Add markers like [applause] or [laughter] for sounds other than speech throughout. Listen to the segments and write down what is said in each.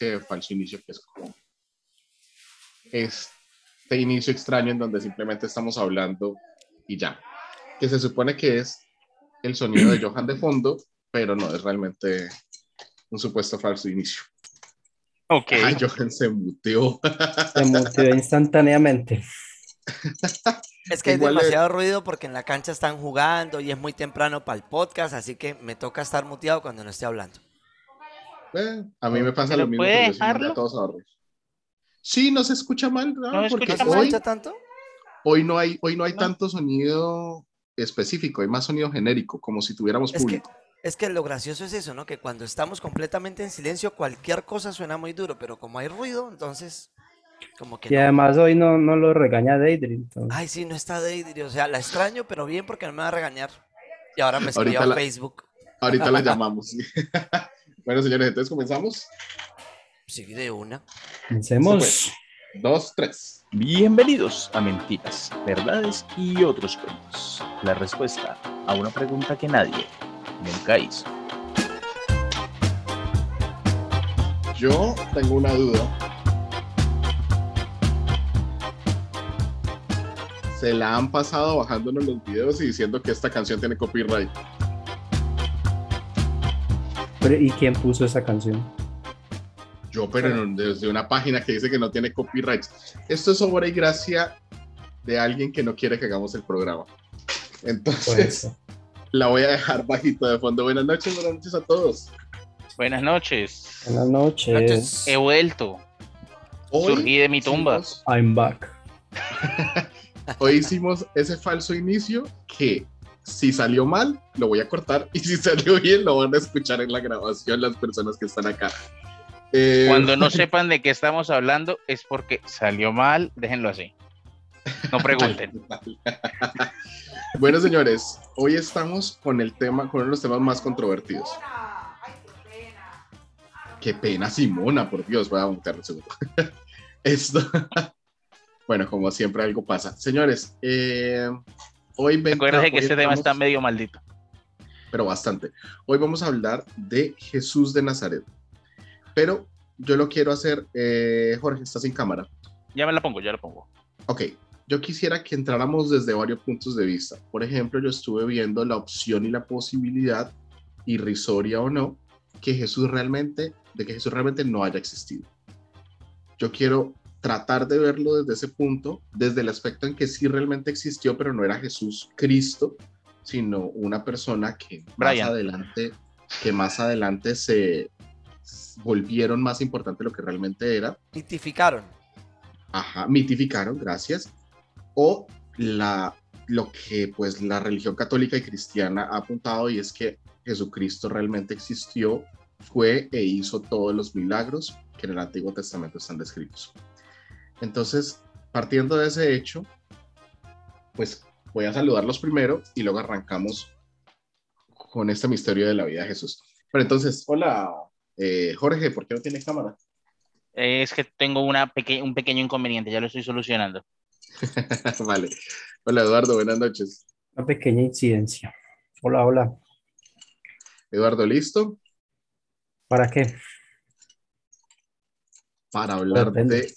ese falso inicio que es como este inicio extraño en donde simplemente estamos hablando y ya. Que se supone que es el sonido de Johan de fondo, pero no es realmente un supuesto falso inicio. Ok. Ay, Johan se muteó. Se muteó instantáneamente. [laughs] Es que hay es- demasiado ruido porque en la cancha están jugando y es muy temprano para el podcast, así que me toca estar muteado cuando no esté hablando. Eh, a mí me pasa ¿Pero lo mismo. puede dejarlo? a todos ahorros. Sí, no se escucha mal, ¿no? No se porque escucha ¿No se mal. hoy, escucha tanto? hoy no hay, hoy no hay No. tanto sonido específico, hay más sonido genérico, como si tuviéramos Es que, público. es que lo gracioso es eso, ¿no? Que cuando estamos completamente en silencio, cualquier cosa suena muy duro, pero como hay ruido, entonces, como que Y no. además hoy no, no lo regaña Deidre. entonces- Ay, sí, no está Deidre, o sea, la extraño, pero bien porque no me va a regañar. Y ahora me escribió a Facebook. Ahorita la [laughs] llamamos. [laughs] bueno, señores, entonces comenzamos. Sí, de una. Comencemos. Dos, tres. Bienvenidos a Mentiras, Verdades y otros cuentos. La respuesta a una pregunta que nadie nunca hizo. Yo tengo una duda. Se la han pasado bajándonos los videos y diciendo que esta canción tiene copyright. Pero, ¿Y quién puso esa canción? Yo, pero desde una página que dice que no tiene copyright. Esto es obra y gracia de alguien que no quiere que hagamos el programa. Entonces, Pues, la voy a dejar bajito de fondo. Buenas noches, buenas noches a todos. Buenas noches. buenas noches. He vuelto. Hoy Surgí de mi tumba. hicimos- I'm back. [laughs] Hoy hicimos ese falso inicio que si salió mal, lo voy a cortar y si [laughs] salió bien, lo van a escuchar en la grabación las personas que están acá. Eh, Cuando no [laughs] sepan de qué estamos hablando es porque salió mal, déjenlo así. No pregunten. [laughs] bueno, señores, hoy estamos con el tema, con uno de los temas más controvertidos. Qué pena, Simona, por Dios, voy a montar un segundo. Esto, bueno, como siempre algo pasa. Señores, eh, hoy ven- Acuérdense que hoy este tema está medio maldito. pero bastante. Hoy vamos a hablar de Jesús de Nazaret. Pero yo lo quiero hacer, eh, Jorge, está sin cámara. Ya me la pongo, ya la pongo. Ok, yo quisiera que entráramos desde varios puntos de vista. Por ejemplo, yo estuve viendo la opción y la posibilidad, irrisoria o no, que Jesús realmente, de que Jesús realmente no haya existido. Yo quiero tratar de verlo desde ese punto, desde el aspecto en que sí realmente existió, pero no era Jesús Cristo, sino una persona que más Brian. adelante, que más adelante se volvieron más importante de lo que realmente era mitificaron. ajá, mitificaron, gracias, o la, lo que pues la religión católica y cristiana ha apuntado y es que Jesucristo realmente existió, fue e hizo todos los milagros que en el Antiguo Testamento están descritos. Entonces, partiendo de ese hecho, pues voy a saludarlos primero y luego arrancamos con este misterio de la vida de Jesús. Pero entonces, hola, eh, Jorge, ¿por qué no tienes cámara? Es que tengo una peque- un pequeño inconveniente, ya lo estoy solucionando. [laughs] vale. Hola, Eduardo, buenas noches. Una pequeña incidencia. Hola, hola. Eduardo, ¿listo? ¿Para qué? Para hablar Depende. de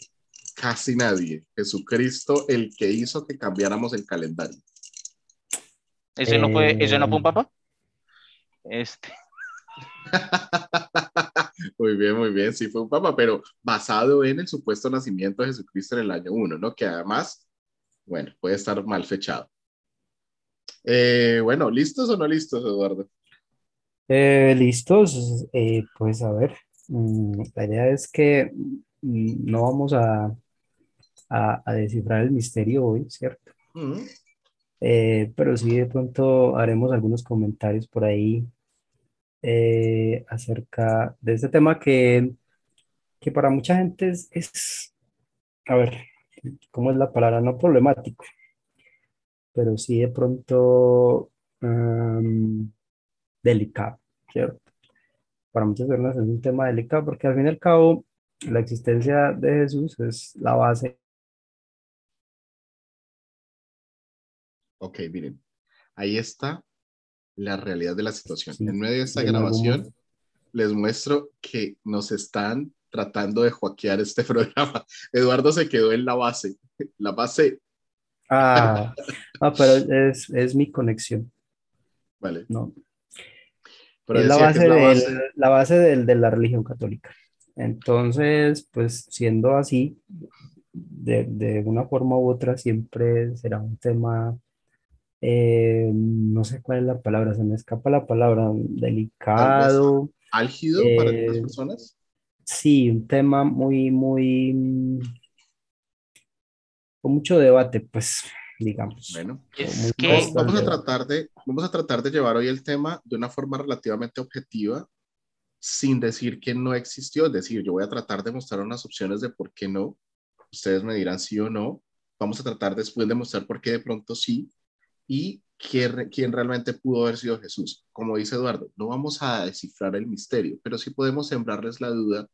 casi nadie. Jesucristo, el que hizo que cambiáramos el calendario. ¿Ese no fue, ese no fue un Eh. papa? Este, [laughs] muy bien, muy bien. Sí, fue un papa, pero basado en el supuesto nacimiento de Jesucristo en el año 1, ¿no? Que además, bueno, puede estar mal fechado. Eh, bueno, ¿listos o no listos, Eduardo? Eh, ¿listos? Eh, pues a ver, mm, la idea es que mm, no vamos a, a, a descifrar el misterio hoy, ¿cierto? Mm, Eh, pero sí de pronto haremos algunos comentarios por ahí eh, acerca de este tema que, que para mucha gente es, es, a ver, ¿cómo es la palabra? No problemático, pero sí de pronto am, delicado, ¿cierto? Para muchas personas es un tema delicado porque al fin y al cabo la existencia de Jesús es la base Ok, miren, ahí está la realidad de la situación. Sí, En medio de esta algún grabación momento- les muestro que nos están tratando de joaquear este [laughs] programa. Eduardo se quedó en la base. La base. Ah, ah pero es, es mi conexión. Vale. No. Pero es la base, es la del- base. la base del- de la religión católica. Entonces, pues siendo así, de, de una forma u otra siempre será un tema, eh, no sé cuál es la palabra, se me escapa la palabra, delicado. álgido para algunas Eh, personas. Sí, un tema muy, muy, con mucho debate, pues, digamos. Bueno, Es que- vamos, a tratar de, vamos a tratar de llevar hoy el tema de una forma relativamente objetiva, sin decir que no existió. Es decir, yo voy a tratar de mostrar unas opciones de por qué no. Ustedes me dirán sí o no. Vamos a tratar después de mostrar por qué de pronto sí y quién, quién realmente pudo haber sido Jesús. Como dice Eduardo, no vamos a descifrar el misterio, pero sí podemos sembrarles la duda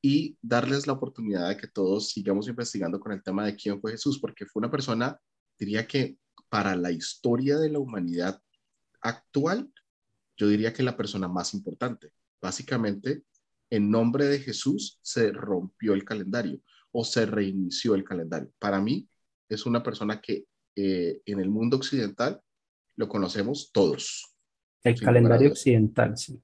y darles la oportunidad de que todos sigamos investigando con el tema de quién fue Jesús, porque fue una persona, diría que para la historia de la humanidad actual, yo diría que la persona más importante. Básicamente, en nombre de Jesús se rompió el calendario o se reinició el calendario. Para mí, es una persona que eh, en el mundo occidental lo conocemos todos. El calendario occidental, sí.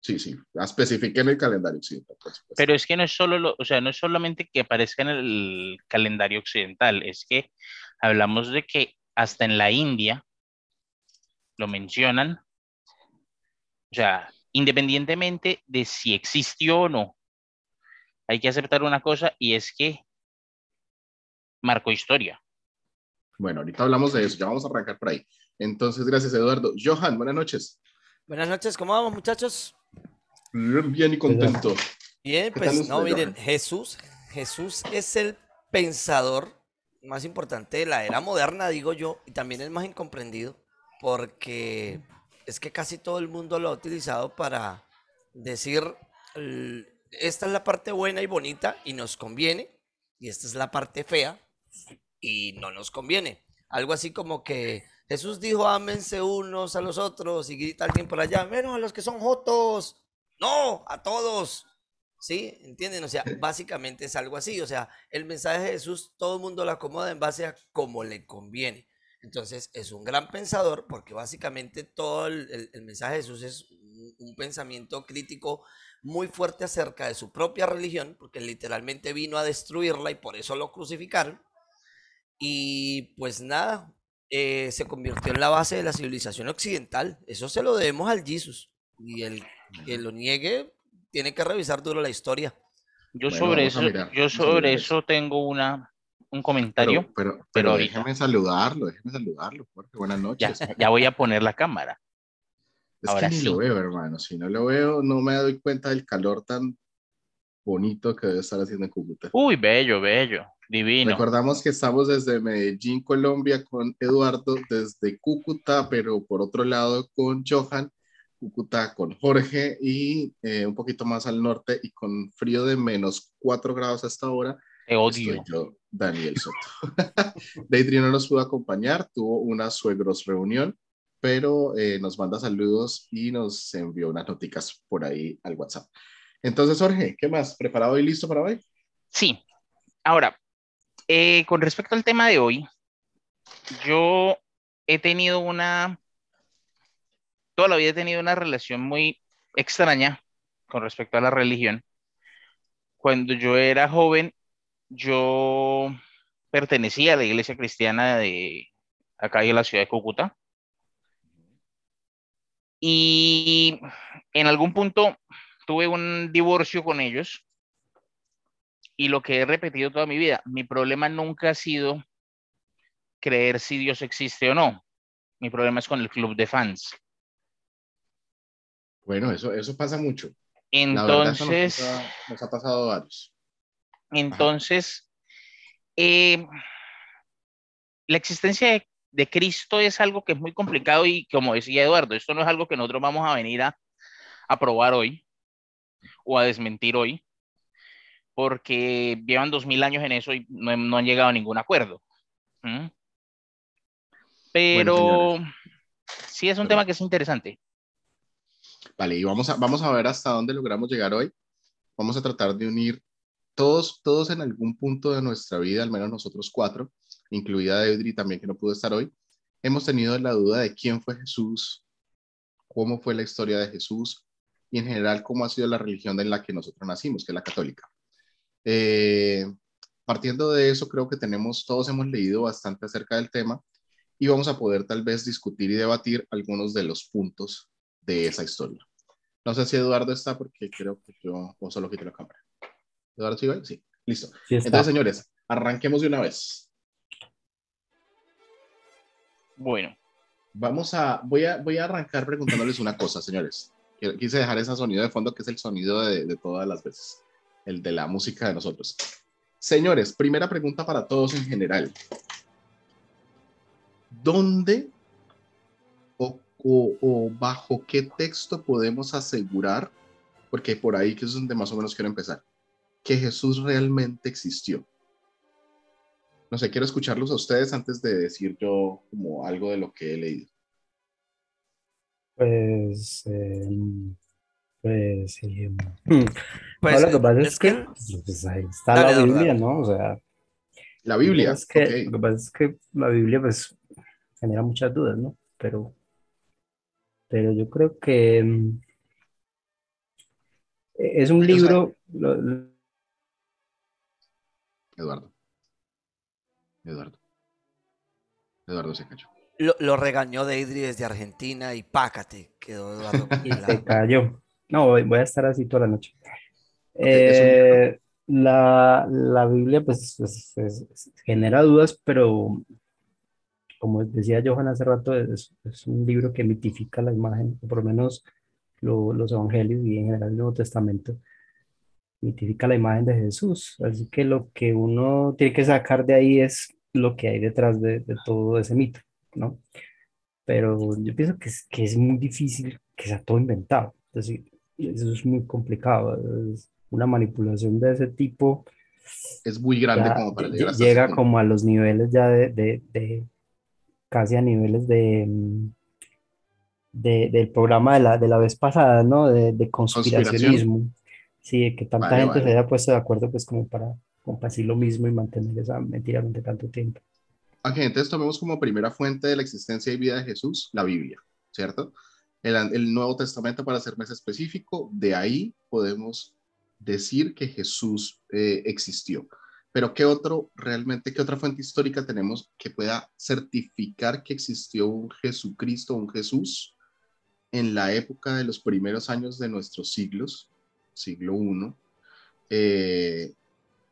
Sí, sí, especifiquen el calendario occidental. por supuesto. Pero es que no es solo lo, o sea, no es solamente que aparezca en el calendario occidental, es que hablamos de que hasta en la India lo mencionan. O sea, independientemente de si existió o no, hay que aceptar una cosa y es que marcó historia. Bueno, ahorita hablamos de eso, ya vamos a arrancar por ahí. Entonces, gracias Eduardo. Johan, buenas noches. Buenas noches, ¿cómo vamos, muchachos? Bien, y contento. Bien, ¿Qué tal pues usted, no, miren, Johan? Jesús, Jesús es el pensador más importante de la era moderna, digo yo, y también el más incomprendido, porque es que casi todo el mundo lo ha utilizado para decir, "L- esta es la parte buena y bonita y nos conviene, y esta es la parte fea y no nos conviene. Algo así como que Jesús dijo, ámense unos a los otros, y grita alguien por allá, menos a los que son jotos. No, a todos. ¿Sí? ¿Entienden? O sea, básicamente es algo así. O sea, el mensaje de Jesús todo el mundo lo acomoda en base a cómo le conviene. Entonces, es un gran pensador porque básicamente todo el, el- el mensaje de Jesús es un, un pensamiento crítico muy fuerte acerca de su propia religión, porque literalmente vino a destruirla y por eso lo crucificaron. Y pues nada, eh, se convirtió en la base de la civilización occidental. Eso se lo debemos al Jesus. Y el que lo niegue tiene que revisar duro la historia. Yo Bueno, sobre eso, yo sobre eso tengo una, un comentario. pero, pero, pero déjeme saludarlo, déjeme saludarlo, Jorge. Buenas Ya, noches. ya voy a poner la cámara. Es ahora que ni sí. lo veo, hermano. Si no lo veo, no me doy cuenta del calor tan bonito que debe estar haciendo en Cúcuta. Uy, bello, bello, divino. Recordamos que estamos desde Medellín, Colombia, con Eduardo, desde Cúcuta, pero por otro lado con Johan, Cúcuta con Jorge y eh, un poquito más al norte y con frío de menos 4 grados hasta ahora. Te odio. Estoy yo, Daniel Soto. [laughs] Deidre no nos pudo acompañar, tuvo una suegros reunión, pero eh, nos manda saludos y nos envió unas noticas por ahí al WhatsApp. Entonces, Jorge, ¿qué más? ¿Preparado y listo para hoy? Sí. Ahora, eh, con respecto al tema de hoy, yo he tenido una, toda la vida he tenido una relación muy extraña con respecto a la religión. Cuando yo era joven, yo pertenecía a la iglesia cristiana de acá de la ciudad de Cúcuta. Y en algún punto tuve un divorcio con ellos y lo que he repetido toda mi vida, mi problema nunca ha sido creer si Dios existe o no. Mi problema es con el club de fans. Bueno, eso, eso pasa mucho. La verdad, eso nos Entonces, pasa- nos ha pasado varios. entonces, eh, la existencia de, de Cristo es algo que es muy complicado y como decía Eduardo, esto no es algo que nosotros vamos a venir a, a probar hoy o a desmentir hoy, porque llevan dos mil años en eso y no, no han llegado a ningún acuerdo. ¿Mm? Pero sí es un Perdón. tema que es interesante. Vale, y vamos a, vamos a ver hasta dónde logramos llegar hoy. vamos a tratar de unir todos, todos en algún punto de nuestra vida, al menos nosotros cuatro, incluida Edri también que no pudo estar hoy, hemos tenido la duda de quién fue Jesús, cómo fue la historia de Jesús y en general cómo ha sido la religión en la que nosotros nacimos, que es la católica. Eh, partiendo de eso, creo que tenemos, todos hemos leído bastante acerca del tema y vamos a poder tal vez discutir y debatir algunos de los puntos de esa historia. No sé si Eduardo está porque creo que yo o solo quito la cámara. Eduardo, ¿sí? Sí, listo. Entonces, señores, arranquemos de una vez. Bueno. Vamos a, voy a, voy a arrancar preguntándoles una cosa, señores. Quise dejar ese sonido de fondo que es el sonido de, de todas las veces, el de la música de nosotros. Señores, primera pregunta para todos en general. ¿Dónde o, bajo qué texto podemos asegurar, porque por ahí que es donde más o menos quiero empezar, que Jesús realmente existió? No sé, quiero escucharlos a ustedes antes de decir yo como algo de lo que he leído. Pues, em, pues, em, pues lo que pasa es, que, pues, ahí está la Biblia, ¿no? O sea, la Biblia. Es que, Lo que pasa es que la Biblia, pues, genera muchas dudas, ¿no? Pero, pero yo creo que em, es un libro. Eduardo. Eduardo. Eduardo se cayó. Lo, lo regañó Deidri desde Argentina y pácate, quedó Eduardo. [laughs] y se cayó. No, voy, a estar así toda la noche. Eh, la, la, Biblia, pues, genera dudas, pero como decía Johan hace rato, es, es, un libro que mitifica la imagen, por lo menos los evangelios y en general el Nuevo Testamento mitifica la imagen de Jesús. Así que lo que uno tiene que sacar de ahí es lo que hay detrás de, todo ese mito, ¿no? Pero yo pienso que es, que es muy difícil que sea todo inventado. Es decir, eso es muy complicado. Es una manipulación de ese tipo. Es muy grande como para llegar Llega como a los niveles ya de, de, de casi a niveles de, de, del programa de la, de la vez pasada, ¿no? De, conspiracionismo. Sí, que tanta gente se haya puesto de acuerdo, pues como para compartir lo mismo y mantener esa mentira durante tanto tiempo. Ok, entonces tomemos como primera fuente de la existencia y vida de Jesús la Biblia, ¿cierto? El, el Nuevo Testamento, para ser más específico, de ahí podemos decir que Jesús eh, existió. Pero ¿qué otro, realmente, qué otra fuente histórica tenemos que pueda certificar que existió un Jesucristo, un Jesús, en la época de los primeros años de nuestros siglos, siglo I, eh,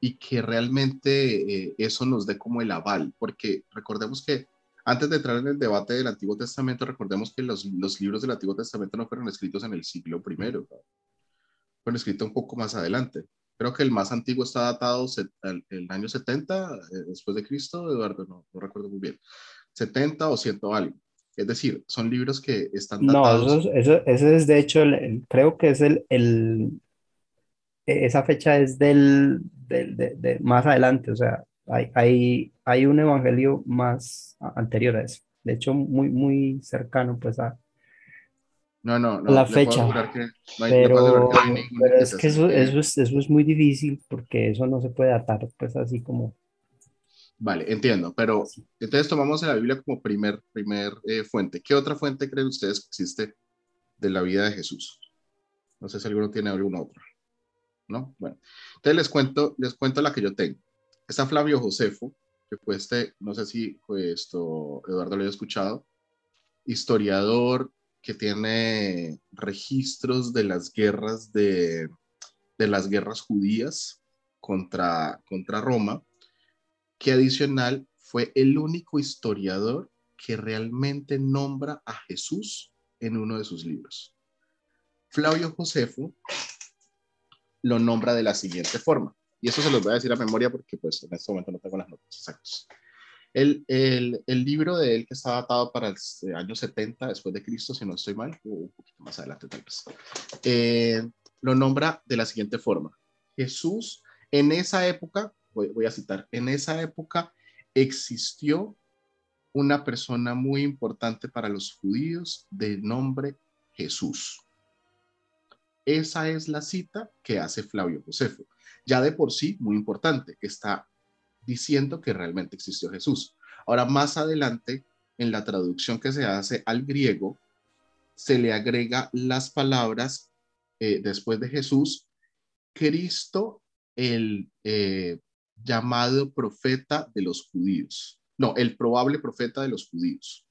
y que realmente eh, eso nos dé como el aval, porque recordemos que antes de entrar en el debate del Antiguo Testamento, recordemos que los, los libros del Antiguo Testamento no fueron escritos en el siglo I, fueron escritos un poco más adelante. Creo que el más antiguo está datado el, el año 70 eh, después de Cristo, Eduardo, no, no recuerdo muy bien, 70 o 100 algo. Es decir, son libros que están datados. No, eso, eso, es de hecho, creo que es el, el, e, esa fecha es del, de, más adelante, o sea, hay, hay, hay un evangelio más anterior a eso, de hecho muy, muy cercano pues a, no, no, no, la fecha. pero, es que eso, eso, es, eso, es, muy difícil porque eso no se puede datar pues así como... Vale, entiendo, pero entonces tomamos la Biblia como primer, primer eh, fuente. ¿Qué otra fuente creen ustedes que existe de la vida de Jesús? No sé si alguno tiene alguna otra. ¿no? Bueno, entonces les cuento, les cuento la que yo tengo. Está Flavio Josefo, que fue este, no sé si fue esto, Eduardo lo haya escuchado, historiador que tiene registros de las guerras de las guerras judías contra, contra Roma, que adicional fue el único historiador que realmente nombra a Jesús en uno de sus libros. Flavio Josefo lo nombra de la siguiente forma. Y eso se los voy a decir a memoria porque pues en este momento no tengo las notas exactas. El, el, el, libro de él que está datado para el eh, año 70 después de Cristo, si no estoy mal, o un poquito más adelante tal vez, eh, lo nombra de la siguiente forma. Jesús, en esa época, voy, voy a citar, en esa época existió una persona muy importante para los judíos de nombre Jesús. Esa es la cita que hace Flavio Josefo. Ya de por sí, muy importante, está diciendo que realmente existió Jesús. Ahora, más adelante, en la traducción que se hace al griego, se le agrega las palabras eh, después de Jesús, Cristo, el eh, llamado profeta de los judíos. No, el probable profeta de los judíos.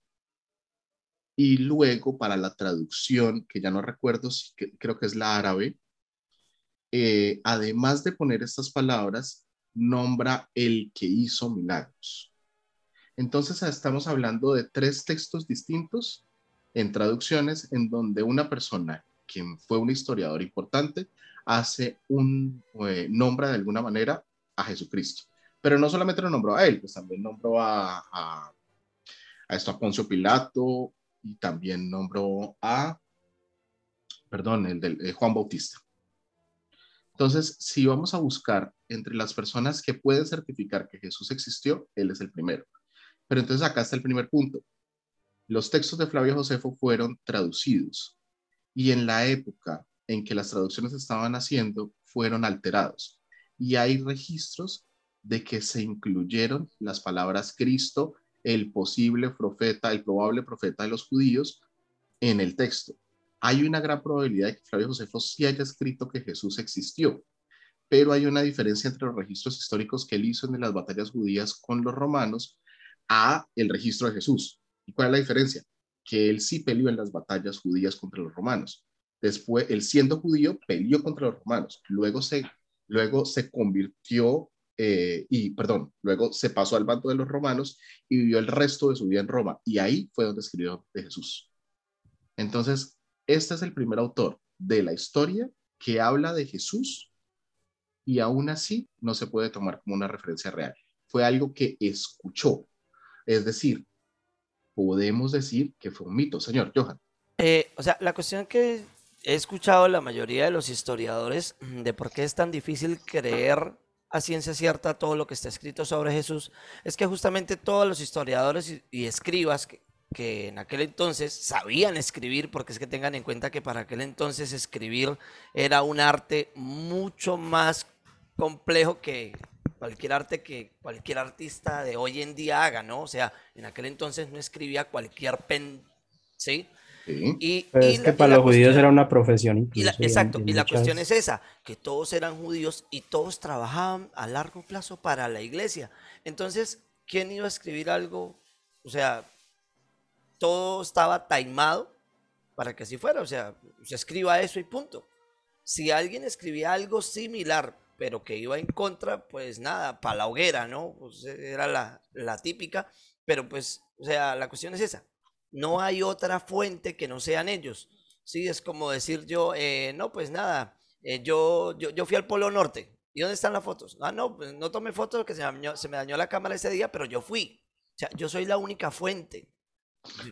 Y luego para la traducción, que ya no recuerdo, si creo que es la árabe, eh, además de poner estas palabras, nombra el que hizo milagros. Entonces estamos hablando de tres textos distintos en traducciones en donde una persona, quien fue un historiador importante, hace un, eh, nombra de alguna manera a Jesucristo. Pero no solamente lo nombró a él, pues también nombró a, a, esto a Poncio Pilato y también nombró a, perdón, el de eh, Juan Bautista. Entonces, si vamos a buscar entre las personas que pueden certificar que Jesús existió, él es el primero. Pero entonces acá está el primer punto. Los textos de Flavio Josefo fueron traducidos y en la época en que las traducciones estaban haciendo fueron alterados. Y hay registros de que se incluyeron las palabras Cristo, el posible profeta, el probable profeta de los judíos en el texto hay una gran probabilidad de que Flavio Josefo sí haya escrito que Jesús existió, pero hay una diferencia entre los registros históricos que él hizo en las batallas judías con los romanos a el registro de Jesús. ¿Y cuál es la diferencia? Que él sí peleó en las batallas judías contra los romanos. Después, él siendo judío, peleó contra los romanos. Luego se, luego se convirtió eh, y, perdón, luego se pasó al bando de los romanos y vivió el resto de su vida en Roma. Y ahí fue donde escribió de Jesús. Entonces, este es el primer autor de la historia que habla de Jesús y aún así no se puede tomar como una referencia real. Fue algo que escuchó. Es decir, podemos decir que fue un mito, señor Johan. Eh, o sea, la cuestión que he escuchado la mayoría de los historiadores de por qué es tan difícil creer a ciencia cierta todo lo que está escrito sobre Jesús es que justamente todos los historiadores y, y escribas que, que en aquel entonces sabían escribir, porque es que tengan en cuenta que para aquel entonces escribir era un arte mucho más complejo que cualquier arte que cualquier artista de hoy en día haga, ¿no? O sea, en aquel entonces no escribía cualquier pen, ¿sí? Y, es que para los judíos era una profesión. exacto, y la cuestión es esa, que todos eran judíos y todos trabajaban a largo plazo para la iglesia. Entonces, ¿quién iba a escribir algo? O sea, todo estaba taimado para que así fuera, o sea, se escriba eso y punto. Si alguien escribía algo similar, pero que iba en contra, pues nada, para la hoguera, ¿no? Pues era la, típica, pero pues, o sea, la cuestión es esa. No hay otra fuente que no sean ellos. Sí, es como decir yo, eh, no, pues nada, eh, yo, yo, fui al Polo Norte. ¿Y dónde están las fotos? Ah, no, pues no tomé fotos porque se se me dañó la cámara ese día, pero yo fui. O sea, yo soy la única fuente.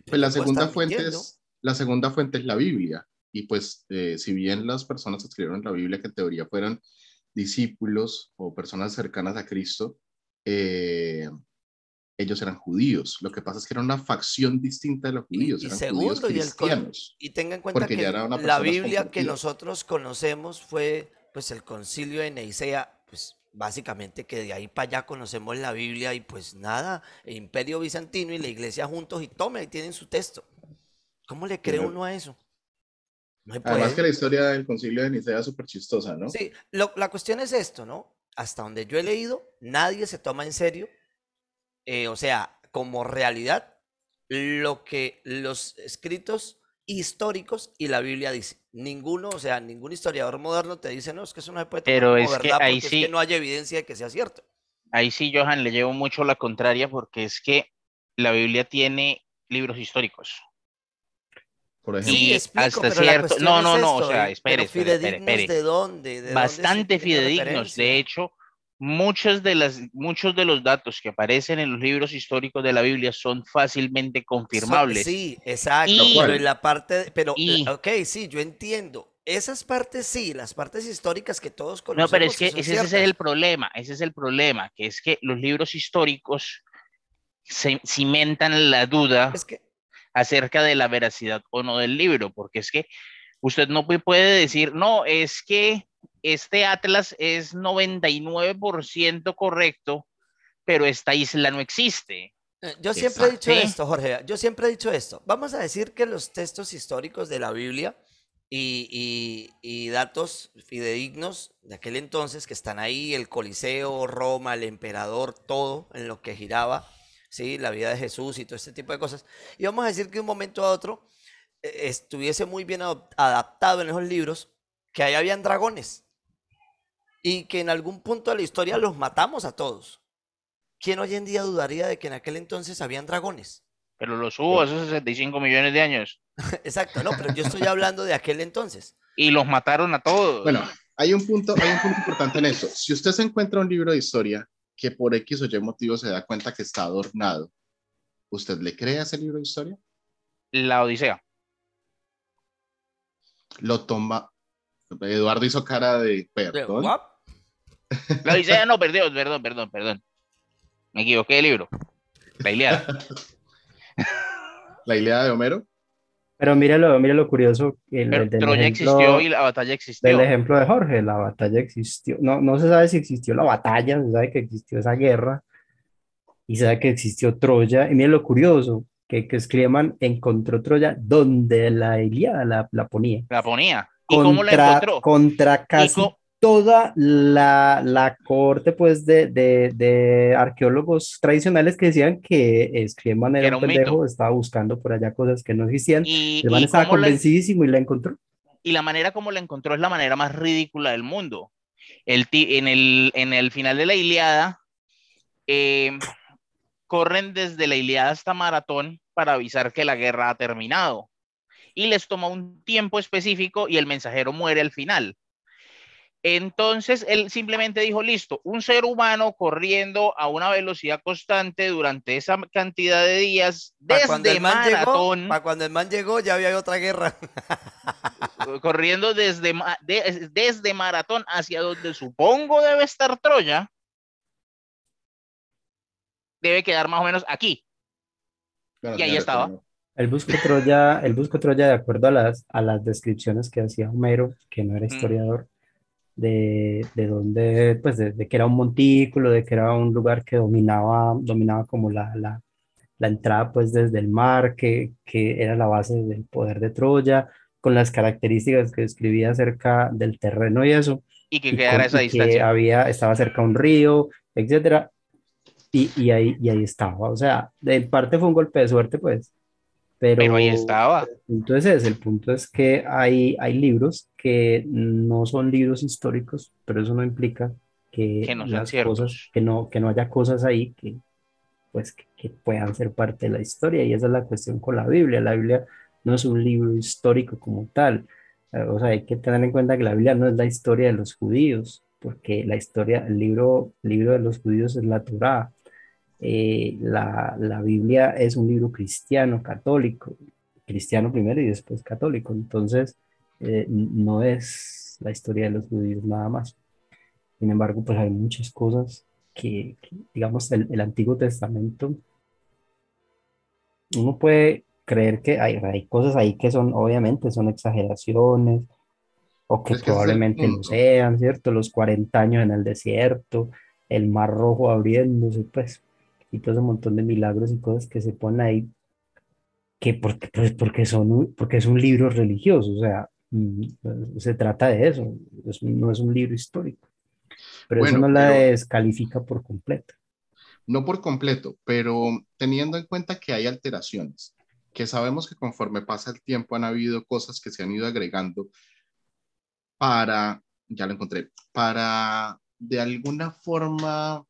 Pues la segunda, fuente es, la segunda fuente es la Biblia. Y pues, eh, si bien las personas que escribieron la Biblia, que en teoría fueron discípulos o personas cercanas a Cristo, eh, ellos eran judíos. Lo que pasa es que era una facción distinta de los judíos. Y, segundo, y, el y tenga en cuenta que la Biblia que nosotros conocemos fue pues el concilio de Nicea, pues básicamente que de ahí para allá conocemos la Biblia y pues nada, el imperio bizantino y la iglesia juntos y tome, y tienen su texto. ¿Cómo le cree uno a eso? No Además que la historia del concilio de Nicea es súper chistosa, ¿no? Sí, la cuestión es esto, ¿no? Hasta donde yo he leído, nadie se toma en serio, eh, o sea, como realidad, lo que los escritos históricos y la Biblia dice. Ninguno, o sea, ningún historiador moderno te dice, no, es que eso no se puede tomar Pero es que ahí sí, es que no hay evidencia de que sea cierto. Ahí sí, Johan, le llevo mucho la contraria porque es que la Biblia tiene libros históricos. Por ejemplo. Sí, hasta cierto. No, no, no, o sea, espere, espere, espere, ¿De dónde? ¿De Bastante fidedignos. De hecho, muchos de, las, muchos de los datos que aparecen en los libros históricos de la Biblia son fácilmente confirmables. sí, exacto. pero en la parte, pero, ok, sí, yo entiendo. Esas partes sí, las partes históricas que todos conocemos. No, pero es que ese, es el problema, ese es el problema, que es que los libros históricos se cimentan la duda acerca de la veracidad o no del libro, porque es que Usted no puede decir, no, es que este atlas es 99% correcto, pero esta isla no existe. Eh, yo siempre he dicho esto, Jorge. Yo siempre he dicho esto. Vamos a decir que los textos históricos de la Biblia y, datos fidedignos de aquel entonces que están ahí, el Coliseo, Roma, el emperador, todo en lo que giraba, ¿sí? la vida de Jesús y todo este tipo de cosas. Y vamos a decir que de un momento a otro eh, estuviese muy bien adaptado en esos libros que ahí habían dragones y que en algún punto de la historia los matamos a todos. ¿Quién hoy en día dudaría de que en aquel entonces habían dragones? Pero los hubo hace 65 millones de años. [laughs] Exacto, no, pero yo estoy hablando de aquel entonces. Y los mataron a todos. Bueno, hay un punto, hay un punto importante en eso. Si usted se encuentra un libro de historia que por X o Y motivo se da cuenta que está adornado, ¿usted le cree a ese libro de historia? La Odisea. Lo toma. Eduardo hizo cara de perdón. La Odisea no, perdón, perdón, perdón, perdón. Me equivoqué de libro. La Iliada. [laughs] ¿La Iliada de Homero? Pero míralo, lo curioso. El, Troya existió y la batalla existió. El ejemplo de Jorge, la batalla existió. No, no se sabe si existió la batalla, se sabe que existió esa guerra y se sabe que existió Troya. Y miren lo curioso, que, que Schliemann encontró Troya donde la Iliada la, la ponía. La ponía. ¿Y cómo la encontró? Contra casi toda la, la corte pues de, de, de, arqueólogos tradicionales que decían que Schliemann era, un pendejo, estaba buscando por allá cosas que no existían. Y, el estaba convencidísimo y la encontró. Y la manera como la encontró es la manera más ridícula del mundo. El en, el, en el final de la Iliada, eh, corren desde la Iliada hasta Maratón para avisar que la guerra ha terminado. Y les toma un tiempo específico y el mensajero muere al final entonces él simplemente dijo, listo, un ser humano corriendo a una velocidad constante durante esa cantidad de días desde maratón. para cuando el man llegó ya había otra guerra. [laughs] corriendo desde, desde maratón hacia donde supongo debe estar Troya. Debe quedar más o menos aquí. y ahí estaba. El busco Troya, el busco Troya de acuerdo a las, a las descripciones que hacía Homero, que no era mm. De, de donde, pues de, que era un montículo, de que era un lugar que dominaba, dominaba como la, la, la entrada pues desde el mar, que, que, era la base del poder de Troya, con las características que describía acerca del terreno y eso. Y que quedara esa distancia. Que había, estaba cerca un río, etcétera. Y, y, ahí, y ahí estaba. O sea, en parte fue un golpe de suerte, pues, pero, ahí estaba. El punto es ese, el punto es que hay, hay libros que no son libros históricos, pero eso no implica que, no las cosas, que no, que no haya cosas ahí que, pues, que, puedan ser parte de la historia. Y esa es la cuestión con la Biblia. La Biblia no es un libro histórico como tal. O sea, hay que tener en cuenta que la Biblia no es la historia de los judíos, porque la historia, el libro, el libro de los judíos es la Torá. Eh, la, la, Biblia es un libro cristiano, católico, cristiano primero y después católico, entonces eh, no es la historia de los judíos nada más. Sin embargo, pues hay muchas cosas que, digamos, el, el, Antiguo Testamento, uno puede creer que hay, hay, cosas ahí que son, obviamente, son exageraciones, o que, probablemente no sean, ¿cierto? Los 40 años en el desierto, el mar rojo abriéndose, pues y todo ese montón de milagros y cosas que se ponen ahí, que porque, pues porque, son, porque es un libro religioso, o sea, mm, se trata de eso, no es un libro histórico. Pero eso no la descalifica por completo. No por completo, pero teniendo en cuenta que hay alteraciones, que sabemos que conforme pasa el tiempo han habido cosas que se han ido agregando para, ya lo encontré, para de alguna forma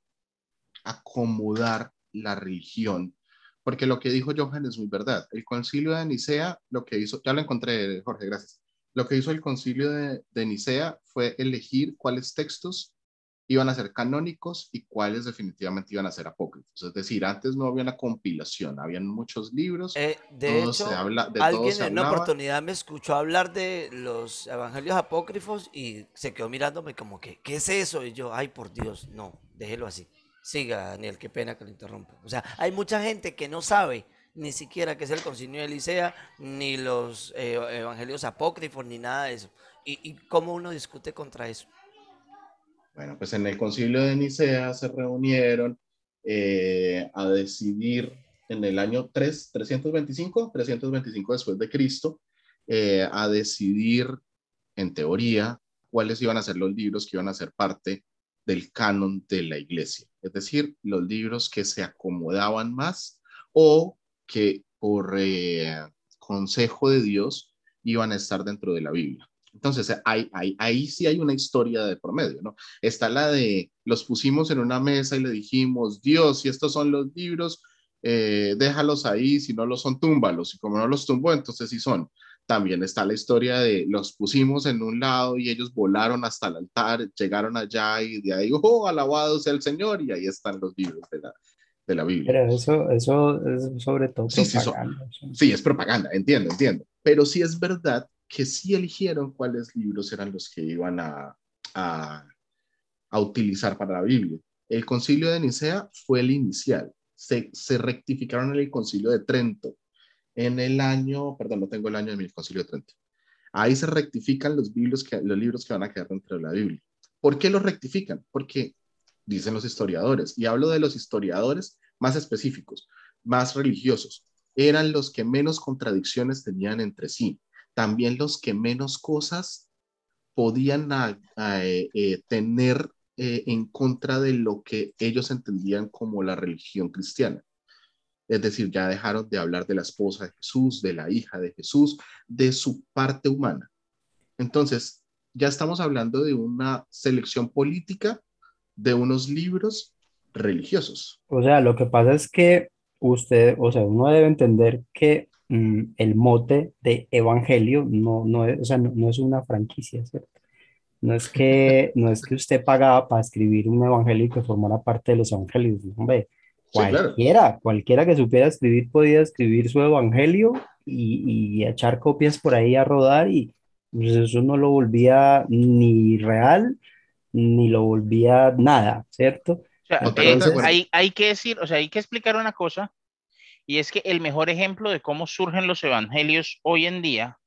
acomodar la religión. Porque lo que dijo Johan es muy verdad. El concilio de Nicea, lo que hizo, ya lo encontré, Jorge, gracias. Lo que hizo el concilio de, de Nicea fue elegir cuáles textos iban a ser canónicos y cuáles definitivamente iban a ser apócrifos. Es decir, antes no había una compilación, habían muchos libros. Eh, de hecho, alguien en una oportunidad me escuchó hablar de los evangelios apócrifos y se quedó mirándome como que, ¿qué es eso? Y yo, ay, por Dios, no, déjelo así. Siga, Daniel, qué pena que lo interrumpa. O sea, hay mucha gente que no sabe ni siquiera qué es el concilio de Nicea, ni los eh, evangelios apócrifos, ni nada de eso. ¿Y, ¿Y cómo uno discute contra eso? Bueno, pues en el concilio de Nicea se reunieron eh, a decidir en el año 3, 325, 325 después de Cristo, eh, a decidir, en teoría, cuáles iban a ser los libros que iban a ser parte del canon de la iglesia. Es decir, los libros que se acomodaban más o que por eh, consejo de Dios iban a estar dentro de la Biblia. Entonces, hay, ahí sí hay una historia de promedio, ¿no? Está la de los pusimos en una mesa y le dijimos, Dios, si estos son los libros, eh, déjalos ahí, si no los son, túmbalos, y como no los tumbó, entonces sí son. También está la historia de los pusimos en un lado y ellos volaron hasta el altar, llegaron allá y de ahí, oh, alabado sea el Señor, y ahí están los libros de la, de la Biblia. Pero eso, eso es sobre todo sí, propaganda. Sí, sí, es propaganda, entiendo, entiendo. Pero sí es verdad que sí eligieron cuáles libros eran los que iban a, a, a utilizar para la Biblia. El concilio de Nicea fue el inicial. Se, se, rectificaron en el concilio de Trento en el año, perdón, no tengo el año de mi concilio de Trento. Ahí se rectifican los, que, los libros que van a quedar dentro de la Biblia. ¿Por qué los rectifican? Porque dicen los historiadores, y hablo de los historiadores más específicos, más religiosos, eran los que menos contradicciones tenían entre sí también los que menos cosas podían eh, tener eh, en contra de lo que ellos entendían como la religión cristiana. Es decir, ya dejaron de hablar de la esposa de Jesús, de la hija de Jesús, de su parte humana. Entonces, ya estamos hablando de una selección política de unos libros religiosos. O sea, lo que pasa es que usted, o sea, uno debe entender que Mm, el mote de evangelio no, no, es, o sea, no, es una franquicia, ¿cierto? No es, que, no es que usted pagaba para escribir un evangelio que formara parte de los evangelios, hombre. Cualquiera, cualquiera que supiera escribir podía escribir su evangelio y, y, echar copias por ahí a rodar y pues, eso no lo volvía ni real ni lo volvía nada, ¿cierto? O sea, eh, hay, hay que decir, o sea, hay que explicar una cosa y es que el mejor ejemplo de cómo surgen los evangelios hoy en día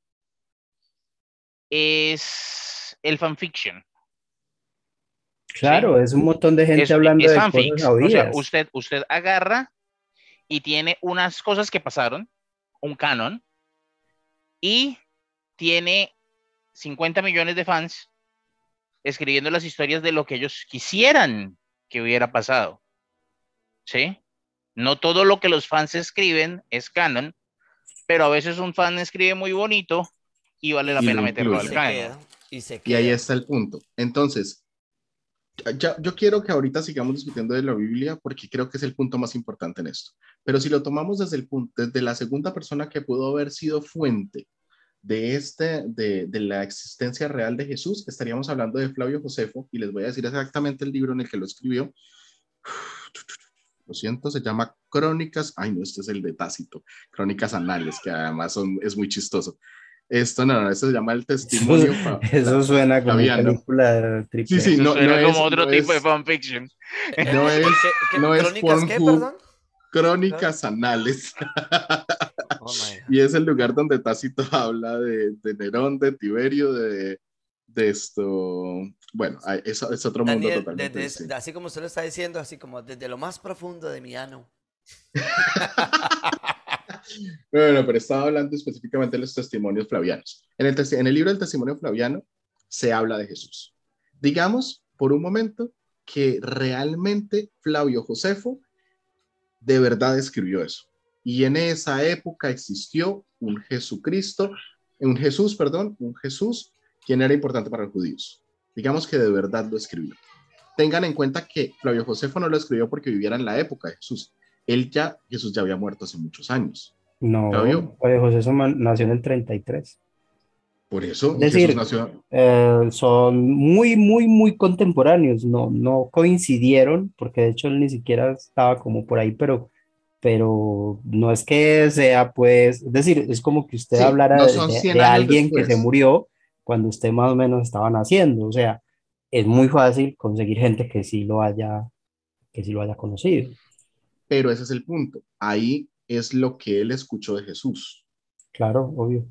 es el fanfiction. Claro, es un montón de gente hablando de cosas o sea, usted, usted agarra y tiene unas cosas que pasaron, un canon, y tiene 50 millones de fans escribiendo las historias de lo que ellos quisieran que hubiera pasado. ¿Sí? No todo lo que los fans escriben es canon, pero a veces un fan escribe muy bonito y vale la pena meterlo al canon. Y, ahí está el punto. Entonces, yo quiero que ahorita sigamos discutiendo de la Biblia porque creo que es el punto más importante en esto. Pero si lo tomamos desde el punto, desde la segunda persona que pudo haber sido fuente de, este, de, de, la existencia real de Jesús, estaríamos hablando de Flavio Josefo y les voy a decir exactamente el libro en el que lo escribió lo siento, se llama Crónicas, ay no, este es el de Crónicas Anales, que además son, es muy chistoso. Esto no, no, esto se llama el testimonio. [laughs] Eso, suena como una película triple. Sí, sí, no, suena como otro tipo de fanfiction. [laughs] No es, no es ¿Crónicas qué, perdón? Crónicas Anales. Oh y es el lugar donde Tácito [laughs] habla de, de Nerón, de Tiberio, de, de esto, bueno, eso es otro mundo totalmente. así como usted lo está diciendo, así como desde lo más profundo de mi ano. Bueno, pero estaba hablando específicamente de los testimonios flavianos. En el, en el libro del testimonio flaviano se habla de Jesús. Digamos por un momento que realmente Flavio Josefo de verdad escribió eso. Y en esa época existió un Jesucristo, un Jesús, perdón, un Jesús quien era importante para los judíos. Digamos que de verdad lo escribió. Tengan en cuenta que Flavio Josefo no lo escribió porque viviera en la época de Jesús. Él ya, Jesús ya había muerto hace muchos años. No, Flavio Josefo nació en el 33. Por eso, es decir, eh, son muy, muy, muy contemporáneos, no, no coincidieron, porque de hecho él ni siquiera estaba como por ahí, pero, pero no es que sea, pues, es decir, es como que usted hablara de, alguien que se murió cuando usted más o menos estaba naciendo. O sea, es muy fácil conseguir gente que sí lo haya, que sí lo haya conocido. Pero ese es el punto. Ahí es lo que él escuchó de Jesús. Claro, obvio.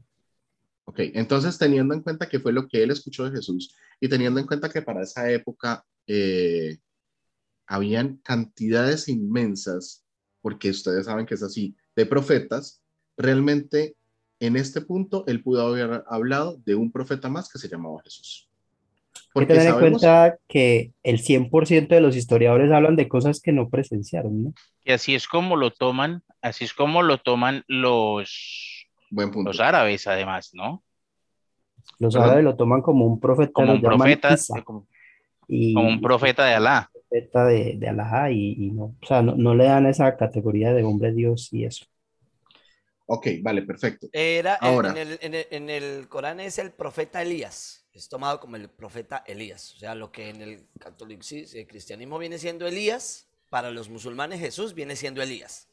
Ok, entonces teniendo en cuenta que fue lo que él escuchó de Jesús y teniendo en cuenta que para esa época eh, habían cantidades inmensas, porque ustedes saben que es así, de profetas, realmente en este punto él pudo haber hablado de un profeta más que se llamaba Jesús. Porque Hay que tener en cuenta que el 100% de los historiadores hablan de cosas que no presenciaron, ¿no? Y así es como lo toman, así es como lo toman los, Buen punto. los árabes, además, ¿no? Los árabes lo toman como un profeta, como un profeta, como, y, como, un profeta de Alá. Profeta de, de Alá y, y, no, o sea, no, no, le dan esa categoría de hombre Dios y eso. Ok, vale, perfecto. Era, Ahora. En, el, en, el, en el Corán es el profeta Elías, es tomado como el profeta Elías, o sea, lo que en el catolicismo, el cristianismo viene siendo Elías, para los musulmanes Jesús viene siendo Elías.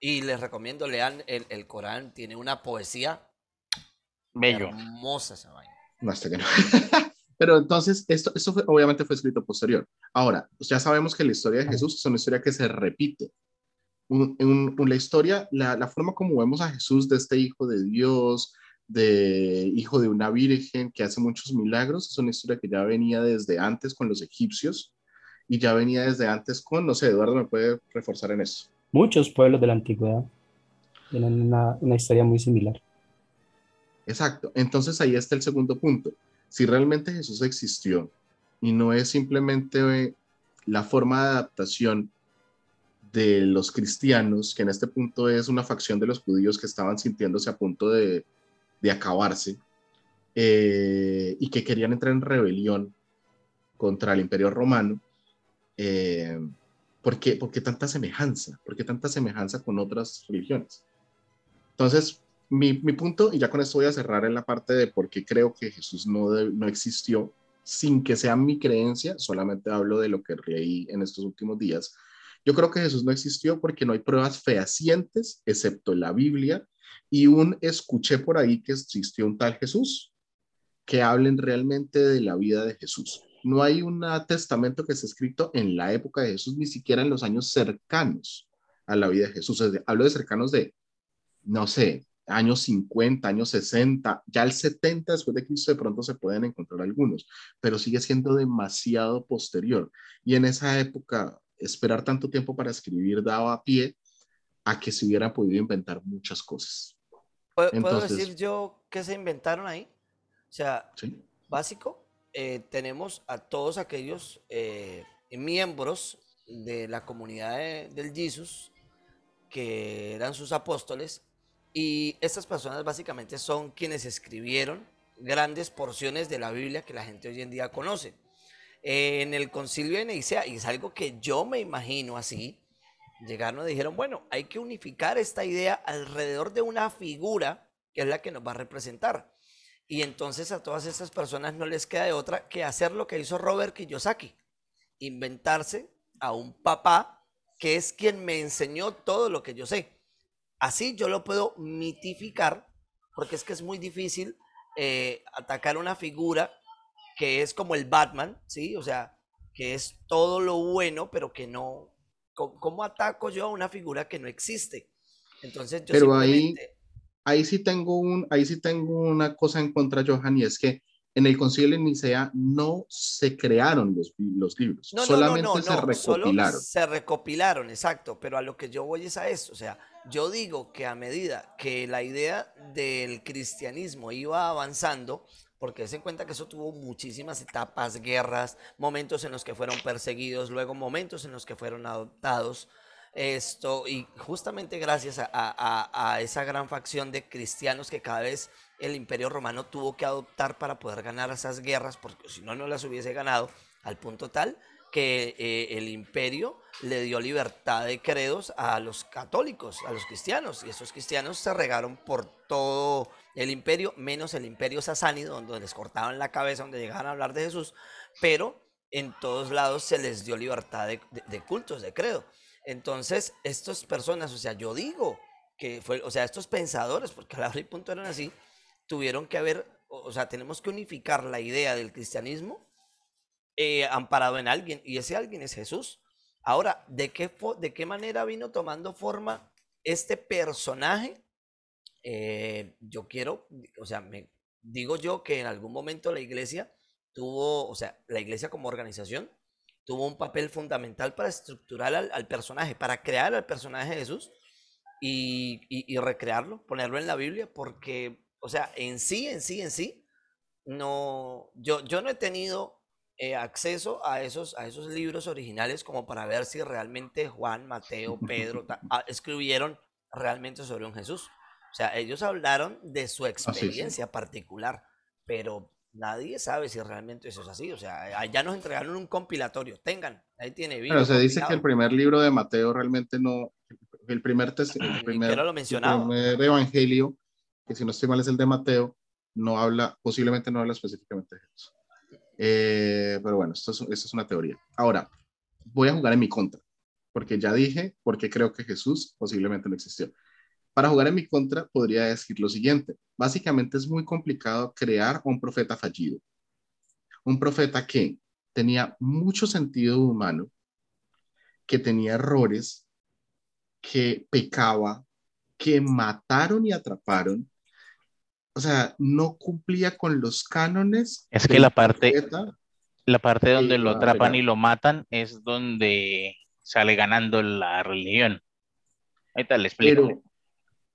Y les recomiendo, lean el, el Corán, tiene una poesía Bello. Hermosa esa vaina. No, hasta que no. [laughs] Pero entonces, esto, esto fue, obviamente fue escrito posterior. Ahora, pues ya sabemos que la historia de Jesús es una historia que se repite. En la historia, la, la, forma como vemos a Jesús de este hijo de Dios, de hijo de una virgen que hace muchos milagros, es una historia que ya venía desde antes con los egipcios y ya venía desde antes con, no sé, Eduardo me puede reforzar en eso. Muchos pueblos de la antigüedad tienen una, una historia muy similar. Exacto. Entonces ahí está el segundo punto. Si realmente Jesús existió y no es simplemente la forma de adaptación de los cristianos, que en este punto es una facción de los judíos que estaban sintiéndose a punto de, de acabarse eh, y que querían entrar en rebelión contra el imperio romano, eh, ¿por, qué, ¿por qué tanta semejanza? ¿Por qué tanta semejanza con otras religiones? Entonces, mi, mi, punto, y ya con esto voy a cerrar en la parte de por qué creo que Jesús no, no existió, sin que sea mi creencia, solamente hablo de lo que leí en estos últimos días. Yo creo que Jesús no existió porque no hay pruebas fehacientes, excepto la Biblia, y un escuché por ahí que existió un tal Jesús, que hablen realmente de la vida de Jesús. No hay un testamento que esté escrito en la época de Jesús, ni siquiera en los años cercanos a la vida de Jesús. Hablo de cercanos de, no sé, años 50, años 60, ya el 70 después de Cristo de pronto se pueden encontrar algunos, pero sigue siendo demasiado posterior. Y en esa época, esperar tanto tiempo para escribir daba pie a que se hubiera podido inventar muchas cosas. ¿Puedo, decir yo qué se inventaron ahí? O sea, básico, eh, tenemos a todos aquellos eh, miembros de la comunidad del Jesus que eran sus apóstoles y estas personas básicamente son quienes escribieron grandes porciones de la Biblia que la gente hoy en día conoce. en el concilio de Nicea, y es algo que yo me imagino así, llegaron y dijeron, bueno, hay que unificar esta idea alrededor de una figura que es la que nos va a representar. Y entonces a todas esas personas no les queda de otra que hacer lo que hizo Robert Kiyosaki, inventarse a un papá que es quien me enseñó todo lo que yo sé. Así yo lo puedo mitificar, porque es que es muy difícil eh, atacar una figura que es como el Batman, ¿sí? O sea, que es todo lo bueno, pero que no... ¿Cómo, ataco yo a una figura que no existe? Entonces yo Pero ahí, ahí, sí tengo un, ahí sí tengo una cosa en contra, Johan, y es que en el concilio de Nicea no se crearon los, los libros, solamente se recopilaron. se recopilaron, exacto, pero a lo que yo voy es a eso, o sea, yo digo que a medida que la idea del cristianismo iba avanzando, porque se cuenta que eso tuvo muchísimas etapas, guerras, momentos en los que fueron perseguidos, luego momentos en los que fueron adoptados, esto, y justamente gracias a, esa gran facción de cristianos que cada vez el imperio romano tuvo que adoptar para poder ganar esas guerras, porque si no, no las hubiese ganado, al punto tal que eh, el imperio le dio libertad de credos a los católicos, a los cristianos, y esos cristianos se regaron por todo el imperio, menos el imperio sasánido, donde les cortaban la cabeza, donde llegaban a hablar de Jesús, pero en todos lados se les dio libertad de, de cultos, de credo. Entonces, estas personas, o sea, yo digo que fue, o sea, estos pensadores, porque a la hora y punto eran así, tuvieron que haber, o sea, tenemos que unificar la idea del cristianismo eh, amparado en alguien, y ese alguien es Jesús. Ahora, ¿de qué, ¿de qué manera vino tomando forma este personaje? Eh, yo quiero, o sea, me, digo yo que en algún momento la iglesia tuvo, o sea, la iglesia como organización tuvo un papel fundamental para estructurar al, personaje, para crear al personaje de Jesús y, y, recrearlo, ponerlo en la Biblia, porque, o sea, en sí, en sí, en sí, no, yo, yo no he tenido eh, acceso a esos, a esos libros originales como para ver si realmente Juan, Mateo, Pedro [laughs] ah, escribieron realmente sobre un Jesús. O sea, ellos hablaron de su experiencia particular, pero nadie sabe si realmente eso es así. O sea, ya nos entregaron un compilatorio. Tengan, ahí tiene Pero se dice que el primer libro de Mateo realmente no, el primer, el [clears throat] primer, lo el primer evangelio, que si no estoy mal es el de Mateo, no habla, posiblemente no habla específicamente de Jesús. Eh, pero bueno, esto es, esto es una teoría. Ahora, voy a jugar en mi contra, porque ya dije porque creo que Jesús posiblemente no existió. Para jugar en mi contra, podría decir lo siguiente. Básicamente es muy complicado crear un profeta fallido. Un profeta que tenía mucho sentido humano, que tenía errores, que pecaba, que mataron y atraparon. O sea, no cumplía con los cánones. Es que la parte, la parte donde lo atrapan y lo matan es donde sale ganando la religión. Ahí está, le explico.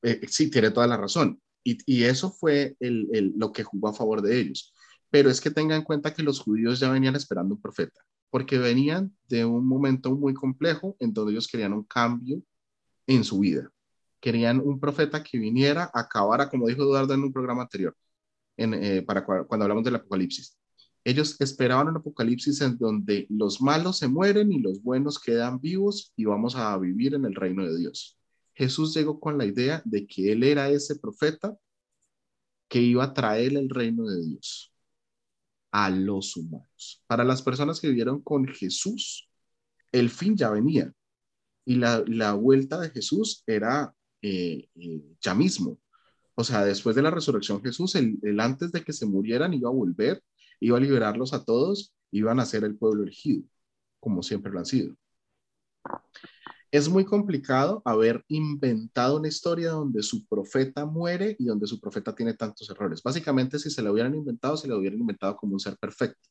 Eh, sí, tiene toda la razón. Y, eso fue lo que jugó a favor de ellos. Pero es que tengan en cuenta que los judíos ya venían esperando un profeta, porque venían de un momento muy complejo en donde ellos querían un cambio en su vida. Querían un profeta que viniera, acabara, como dijo Eduardo en un programa anterior, eh, para cuando hablamos del Apocalipsis. Ellos esperaban un Apocalipsis en donde los malos se mueren y los buenos quedan vivos y vamos a vivir en el reino de Dios. Jesús llegó con la idea de que él era ese profeta que iba a traer el reino de Dios a los humanos. Para las personas que vivieron con Jesús, el fin ya venía y la, vuelta de Jesús era eh, eh, ya mismo. O sea, después de la resurrección Jesús, el, el, antes de que se murieran, iba a volver, iba a liberarlos a todos, iban a ser el pueblo elegido, como siempre lo han sido es muy complicado haber inventado una historia donde su profeta muere y donde su profeta tiene tantos errores. Básicamente, si se lo hubieran inventado, se lo hubieran inventado como un ser perfecto.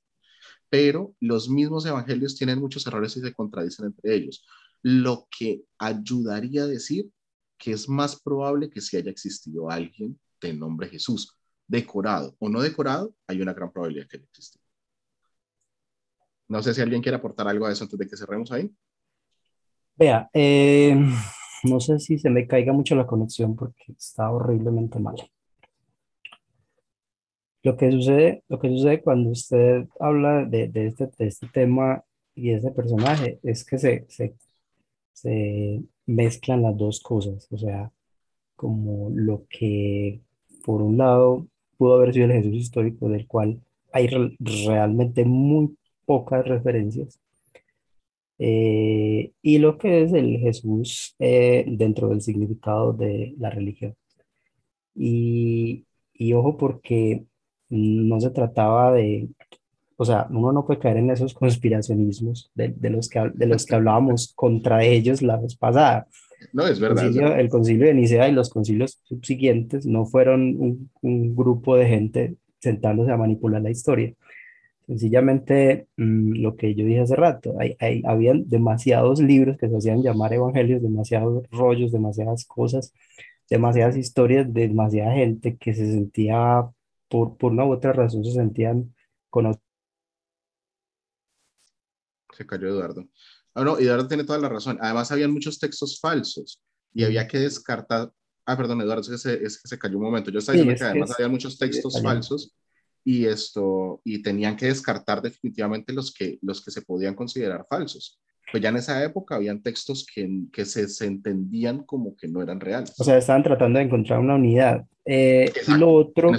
Pero los mismos evangelios tienen muchos errores y se contradicen entre ellos. Lo que ayudaría a decir que es más probable que si haya existido alguien de nombre Jesús, decorado o no decorado, hay una gran probabilidad que haya existido. No sé si alguien quiere aportar algo a eso antes de que cerremos ahí. Vea, eh, no sé si se me caiga mucho la conexión porque está horriblemente mal. Lo que sucede, lo que sucede cuando usted habla de, de este, de este tema y de ese personaje es que se, se, se mezclan las dos cosas. O sea, como lo que por un lado pudo haber sido el Jesús histórico, del cual hay realmente muy pocas referencias eh, y lo que es el Jesús eh, dentro del significado de la religión. Y, y, ojo porque no se trataba de, o sea, uno no puede caer en esos conspiracionismos de, de los, que, de los que hablábamos contra ellos la vez pasada. No, es verdad. El concilio, de Nicea y los concilios subsiguientes no fueron un, un grupo de gente sentándose a manipular la historia Sencillamente, mm, lo que yo dije hace rato, hay, hay, habían demasiados libros que se hacían llamar evangelios, demasiados rollos, demasiadas cosas, demasiadas historias, de demasiada gente que se sentía, por, por una u otra razón, se sentían conocidos. Se cayó Eduardo. Ah, no, Eduardo tiene toda la razón. Además, habían muchos textos falsos y había que descartar. Ah, perdón, Eduardo, es que se, es que se cayó un momento. Yo estaba diciendo que además había muchos textos falsos y esto y tenían que descartar definitivamente los que los que se podían considerar falsos. Pues ya en esa época habían textos que, que se, se entendían como que no eran reales. O sea, estaban tratando de encontrar una unidad. Eh, y lo otro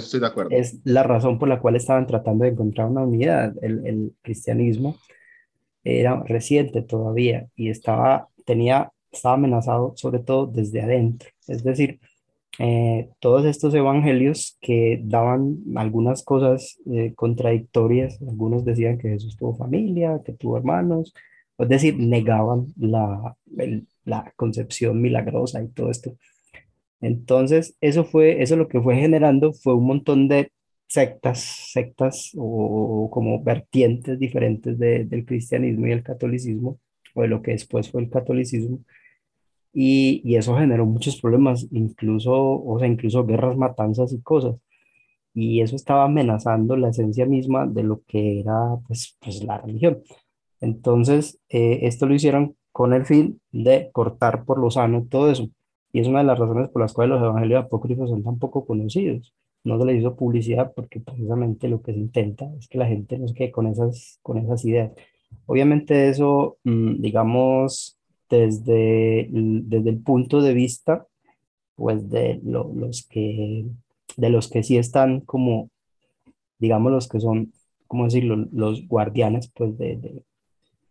es la razón por la cual estaban tratando de encontrar una unidad. El, el cristianismo era reciente todavía y estaba, tenía, estaba amenazado sobre todo desde adentro. Es decir, eh, todos estos evangelios que daban algunas cosas eh, contradictorias, algunos decían que Jesús tuvo familia, que tuvo hermanos, es decir, negaban la, la concepción milagrosa y todo esto. Entonces, eso fue, eso lo que fue generando fue un montón de sectas, sectas o, como vertientes diferentes del cristianismo y el catolicismo, o de lo que después fue el catolicismo, y, y, eso generó muchos problemas, incluso, o sea, incluso guerras, matanzas y cosas, y eso estaba amenazando la esencia misma de lo que era, pues, pues la religión. Entonces, eh, esto lo hicieron con el fin de cortar por lo sano todo eso. Y es una de las razones por las cuales los evangelios apócrifos son tan poco conocidos. No se les hizo publicidad porque precisamente lo que se intenta es que la gente no se quede con esas, con esas ideas. Obviamente eso, mm, digamos, desde, desde el punto de vista, pues de los que, de los que sí están como, digamos, los que son, ¿cómo decirlo?, los guardianes, pues, de, de,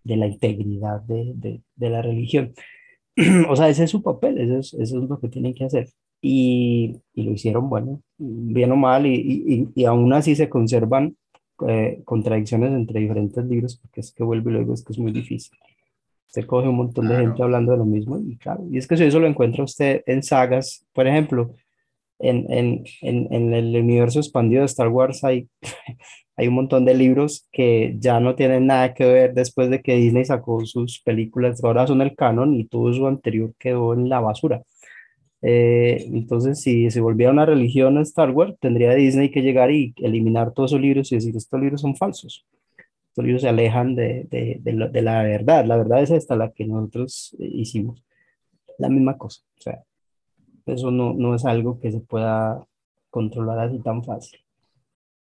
de la integridad de, de la religión. [clears throat] o sea, ese es su papel, eso es, eso es lo que tienen que hacer. Y, y lo hicieron, bueno, bien o mal, y, y, y aún así se conservan eh, contradicciones entre diferentes libros, porque es que vuelve y luego es que es muy difícil. Usted coge un montón de gente hablando de lo mismo, y claro, y es que si eso lo encuentra usted en sagas, por ejemplo, en, en, en, en el universo expandido de Star Wars hay [laughs] hay un montón de libros que ya no tienen nada que ver después de que Disney sacó sus películas, ahora son el canon y todo su anterior quedó en la basura. Eh, entonces, si se volviera una religión Star Wars, tendría Disney que llegar y eliminar todos esos libros y decir, estos libros son falsos. Estos libros se alejan de, de, la verdad. La verdad es esta, la que nosotros eh, hicimos. La misma cosa. O sea, eso no, no es algo que se pueda controlar así tan fácil.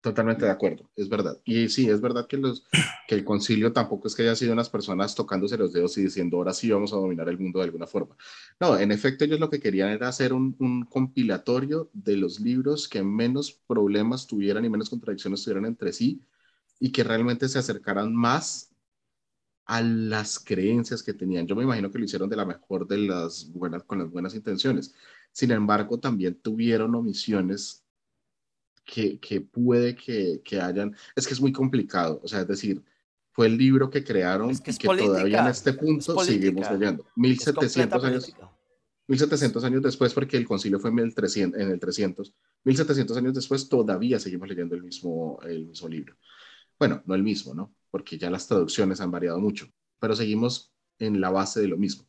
Totalmente de acuerdo, es verdad. Y sí, es verdad que, los, que el concilio tampoco es que haya sido unas personas tocándose los dedos y diciendo, ahora sí vamos a dominar el mundo de alguna forma. No, en efecto, ellos lo que querían era hacer un, compilatorio de los libros que menos problemas tuvieran y menos contradicciones tuvieran entre sí y que realmente se acercaran más a las creencias que tenían. Yo me imagino que lo hicieron de la mejor de las buenas, con las buenas intenciones. Sin embargo, también tuvieron omisiones que, que puede que, que, hayan, es que es muy complicado, o sea, es decir, fue el libro que crearon y que todavía en este punto seguimos leyendo. 1700 años, 1700 años después, porque el concilio fue en el 300, en el 300, 1700 años después todavía seguimos leyendo el mismo, el mismo libro. Bueno, no el mismo, ¿no? Porque ya las traducciones han variado mucho, pero seguimos en la base de lo mismo.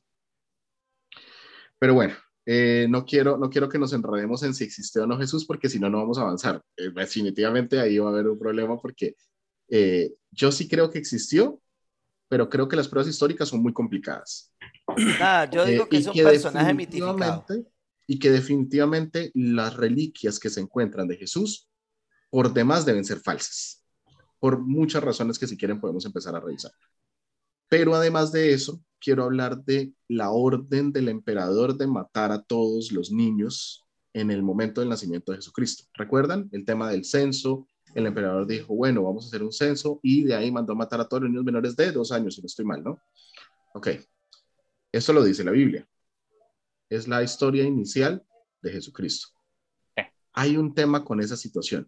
Pero bueno, eh, no, quiero, no quiero que nos enredemos en si existe o no Jesús, porque si no, no vamos a avanzar. Eh, definitivamente ahí va a haber un problema porque eh, yo sí creo que existió, pero creo que las pruebas históricas son muy complicadas. Ah, yo digo que es un personaje mitificado. Y que definitivamente las reliquias que se encuentran de Jesús, por demás, deben ser falsas. Por muchas razones que si quieren podemos empezar a revisar. Pero además de eso, quiero hablar de la orden del emperador de matar a todos los niños en el momento del nacimiento de Jesucristo. ¿Recuerdan el tema del censo? El emperador dijo, bueno, vamos a hacer un censo y de ahí mandó a matar a todos los niños menores de dos años, si no estoy mal, ¿no? Ok, esto lo dice la Biblia. Es la historia inicial de Jesucristo. Hay un tema con esa situación.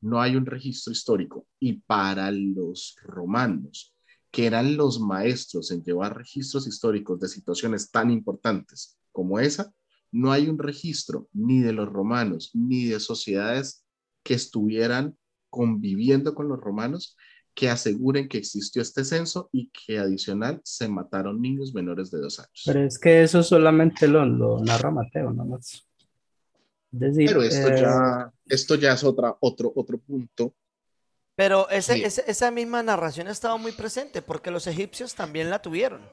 No hay un registro histórico. Y para los romanos, que eran los maestros en llevar registros históricos de situaciones tan importantes como esa, no hay un registro ni de los romanos ni de sociedades que estuvieran conviviendo con los romanos que aseguren que existió este censo y que adicional se mataron niños menores de dos años. Pero es que eso solamente lo, lo narra Mateo, no más. Pero esto, ya, eh, esto ya es otra, otro, otro punto pero ese, esa misma narración ha estado muy presente porque los egipcios también la tuvieron.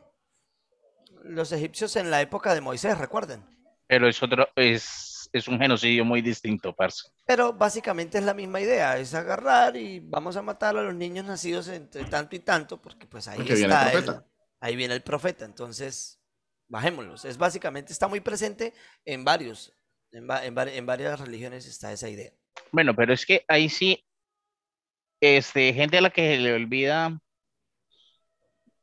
Los egipcios en la época de Moisés, recuerden. Pero es otro, es, es un genocidio muy distinto, parce. Pero básicamente es la misma idea, es agarrar y vamos a matar a los niños nacidos entre tanto y tanto, porque pues ahí está el ahí viene el profeta. Entonces, bajémoslos. Es básicamente, está muy presente en varios, en, en varias religiones está esa idea. Bueno, pero es que ahí sí este, gente a la que se le olvida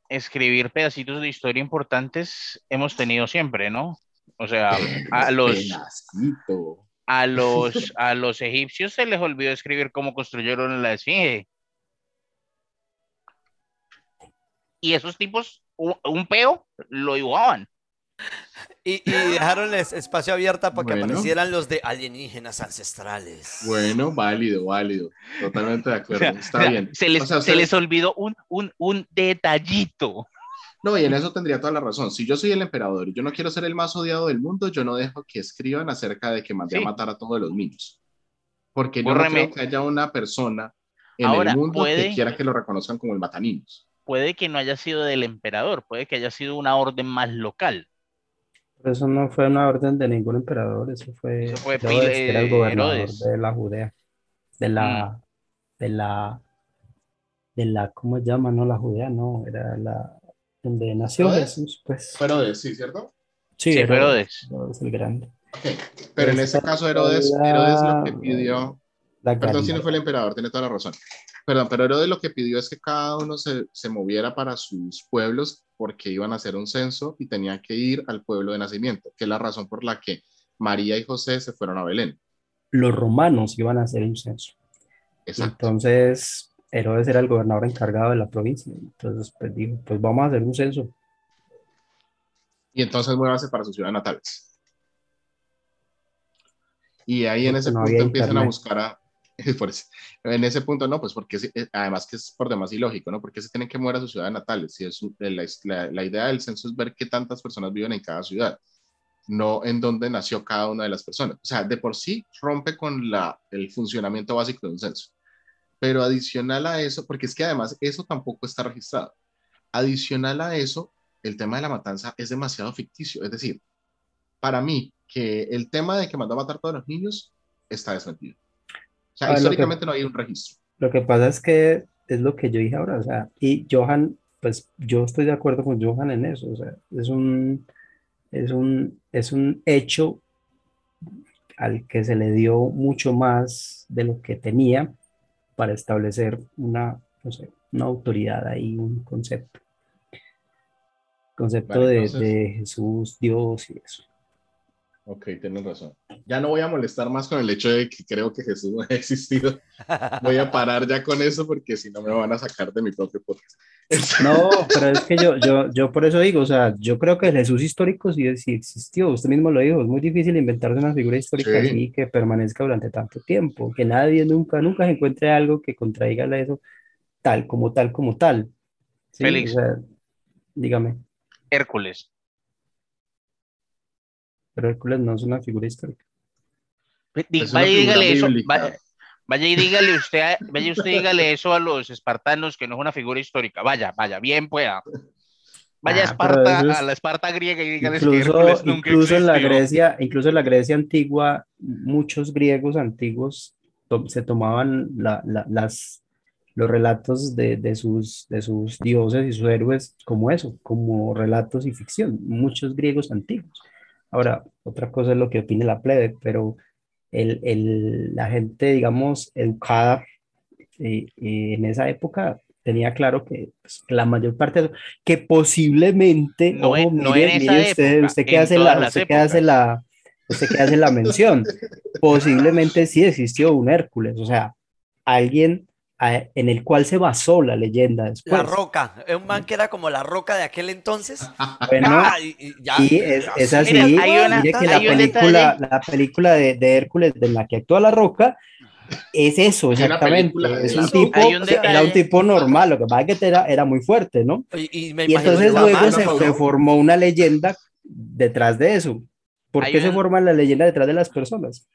escribir pedacitos de historia importantes hemos tenido siempre, ¿no? O sea, a los, a los, [laughs] a los egipcios se les olvidó escribir cómo construyeron la esfinge. y esos tipos, un, un peo, lo igualaban. [laughs] Y, y dejaron es- espacio abierto para que Bueno. aparecieran los de alienígenas ancestrales. Bueno, válido, válido. Totalmente de O acuerdo. sea, Está o sea, bien. Se les, O sea, se ustedes- les olvidó un, un, un detallito. No, y en eso tendría toda la razón. Si yo soy el emperador y yo no quiero ser el más odiado del mundo, yo no dejo que escriban acerca de que mandé Sí. a matar a todos los niños. Porque yo Bórreme. no creo que haya una persona en Ahora, el mundo puede- que quiera que lo reconozcan como el mataninos. Puede que no haya sido del emperador, puede que haya sido una orden más local. Pero eso no fue una orden de ningún emperador, eso fue, Eso fue Herodes, que era el gobernador Herodes. de la Judea, de la, de la, de la, ¿cómo se llama? No, la Judea, no, era la, donde nació ¿Herodes? Jesús, pues. Pero de sí, ¿cierto? Sí, Sí, fue Herodes. Herodes el Grande. Pero en ese caso, Herodes, era- Herodes lo que pidió. La Perdón si no fue el emperador, tiene toda la razón. Perdón, pero Herodes lo que pidió es que cada uno se, se moviera para sus pueblos porque iban a hacer un censo y tenían que ir al pueblo de nacimiento, que es la razón por la que María y José se fueron a Belén. Los romanos iban a hacer un censo. Exacto. Entonces, Herodes era el gobernador encargado de la provincia. Entonces, pues dijo, pues vamos a hacer un censo. Y entonces muévanse para sus ciudades natales. Y ahí en ese no punto empiezan a buscar a... [laughs] por eso. En ese punto no, pues porque eh, además que es por demás ilógico, ¿no? Porque se tienen que mover a sus ciudades natales. Si es un- la, idea del censo es ver qué tantas personas viven en cada ciudad, no en dónde nació cada una de las personas. O sea, de por sí rompe con el funcionamiento básico de un censo. Pero adicional a eso, porque es que además eso tampoco está registrado. Adicional a eso, el tema de la matanza es demasiado ficticio. Es decir, para mí, que el tema de que mandó a matar a todos los niños está desmentido. O sea, Ah, que- históricamente no hay un registro. Lo que pasa es que es lo que yo dije ahora, o sea, y Johan, pues yo estoy de acuerdo con Johan en eso, o sea, es un, es un, es un hecho al que se le dio mucho más de lo que tenía para establecer una, no sé, una autoridad ahí, un concepto. Concepto Vale, de, entonces- de Jesús, Dios y eso. Ok, tienes razón. Ya no voy a molestar más con el hecho de que creo que Jesús no [laughs] ha existido. Voy a parar ya con eso porque si no me van a sacar de mi propio podcast. No, pero es que yo, yo, yo por eso digo, o sea, yo creo que el Jesús histórico sí, sí existió, usted mismo lo dijo, es muy difícil inventarse una figura histórica Sí. así que permanezca durante tanto tiempo, que nadie nunca, nunca se encuentre algo que contraiga eso tal, como tal, como tal. ¿sí? Félix. O sea, dígame, Hércules. Pero Hércules no es una figura histórica. Di- Es una vaya y dígale eso, vaya, vaya y dígale usted, a- vaya usted dígale eso a los espartanos que no es una figura histórica. Vaya, vaya, bien pueda. Vaya a Ah, Esparta, es- a la Esparta griega y dígales que Incluso, Hércules nunca incluso en la existió. Grecia, incluso en la Grecia antigua, muchos griegos antiguos to- se tomaban la- la- las, los relatos de, de sus, de sus dioses y sus héroes como eso, como relatos y ficción, muchos griegos antiguos. Ahora, otra cosa es lo que opine la plebe, pero el, el- la gente, digamos, educada eh, eh, en esa época tenía claro que pues, la mayor parte, de- que posiblemente, No no mire, en esa mire usted, época, usted que hace la, usted que hace la, usted que hace la mención, [laughs] posiblemente sí existió un Hércules, o sea, alguien en el cual se basó la leyenda después. La roca, es un man que era como la roca de aquel entonces. [laughs] Bueno, [laughs] Ah, y, y ya, y es, es sí, así, Mira, hay una- mire que la película, la película de, de Hércules de la que actúa La Roca es eso, una exactamente. Es un tipo, un era un tipo normal, lo que pasa es que era, era muy fuerte, ¿no? Y, y me entonces luego mano, se, se formó una leyenda detrás de eso. ¿Por Hay qué se un- forma la leyenda detrás de las personas?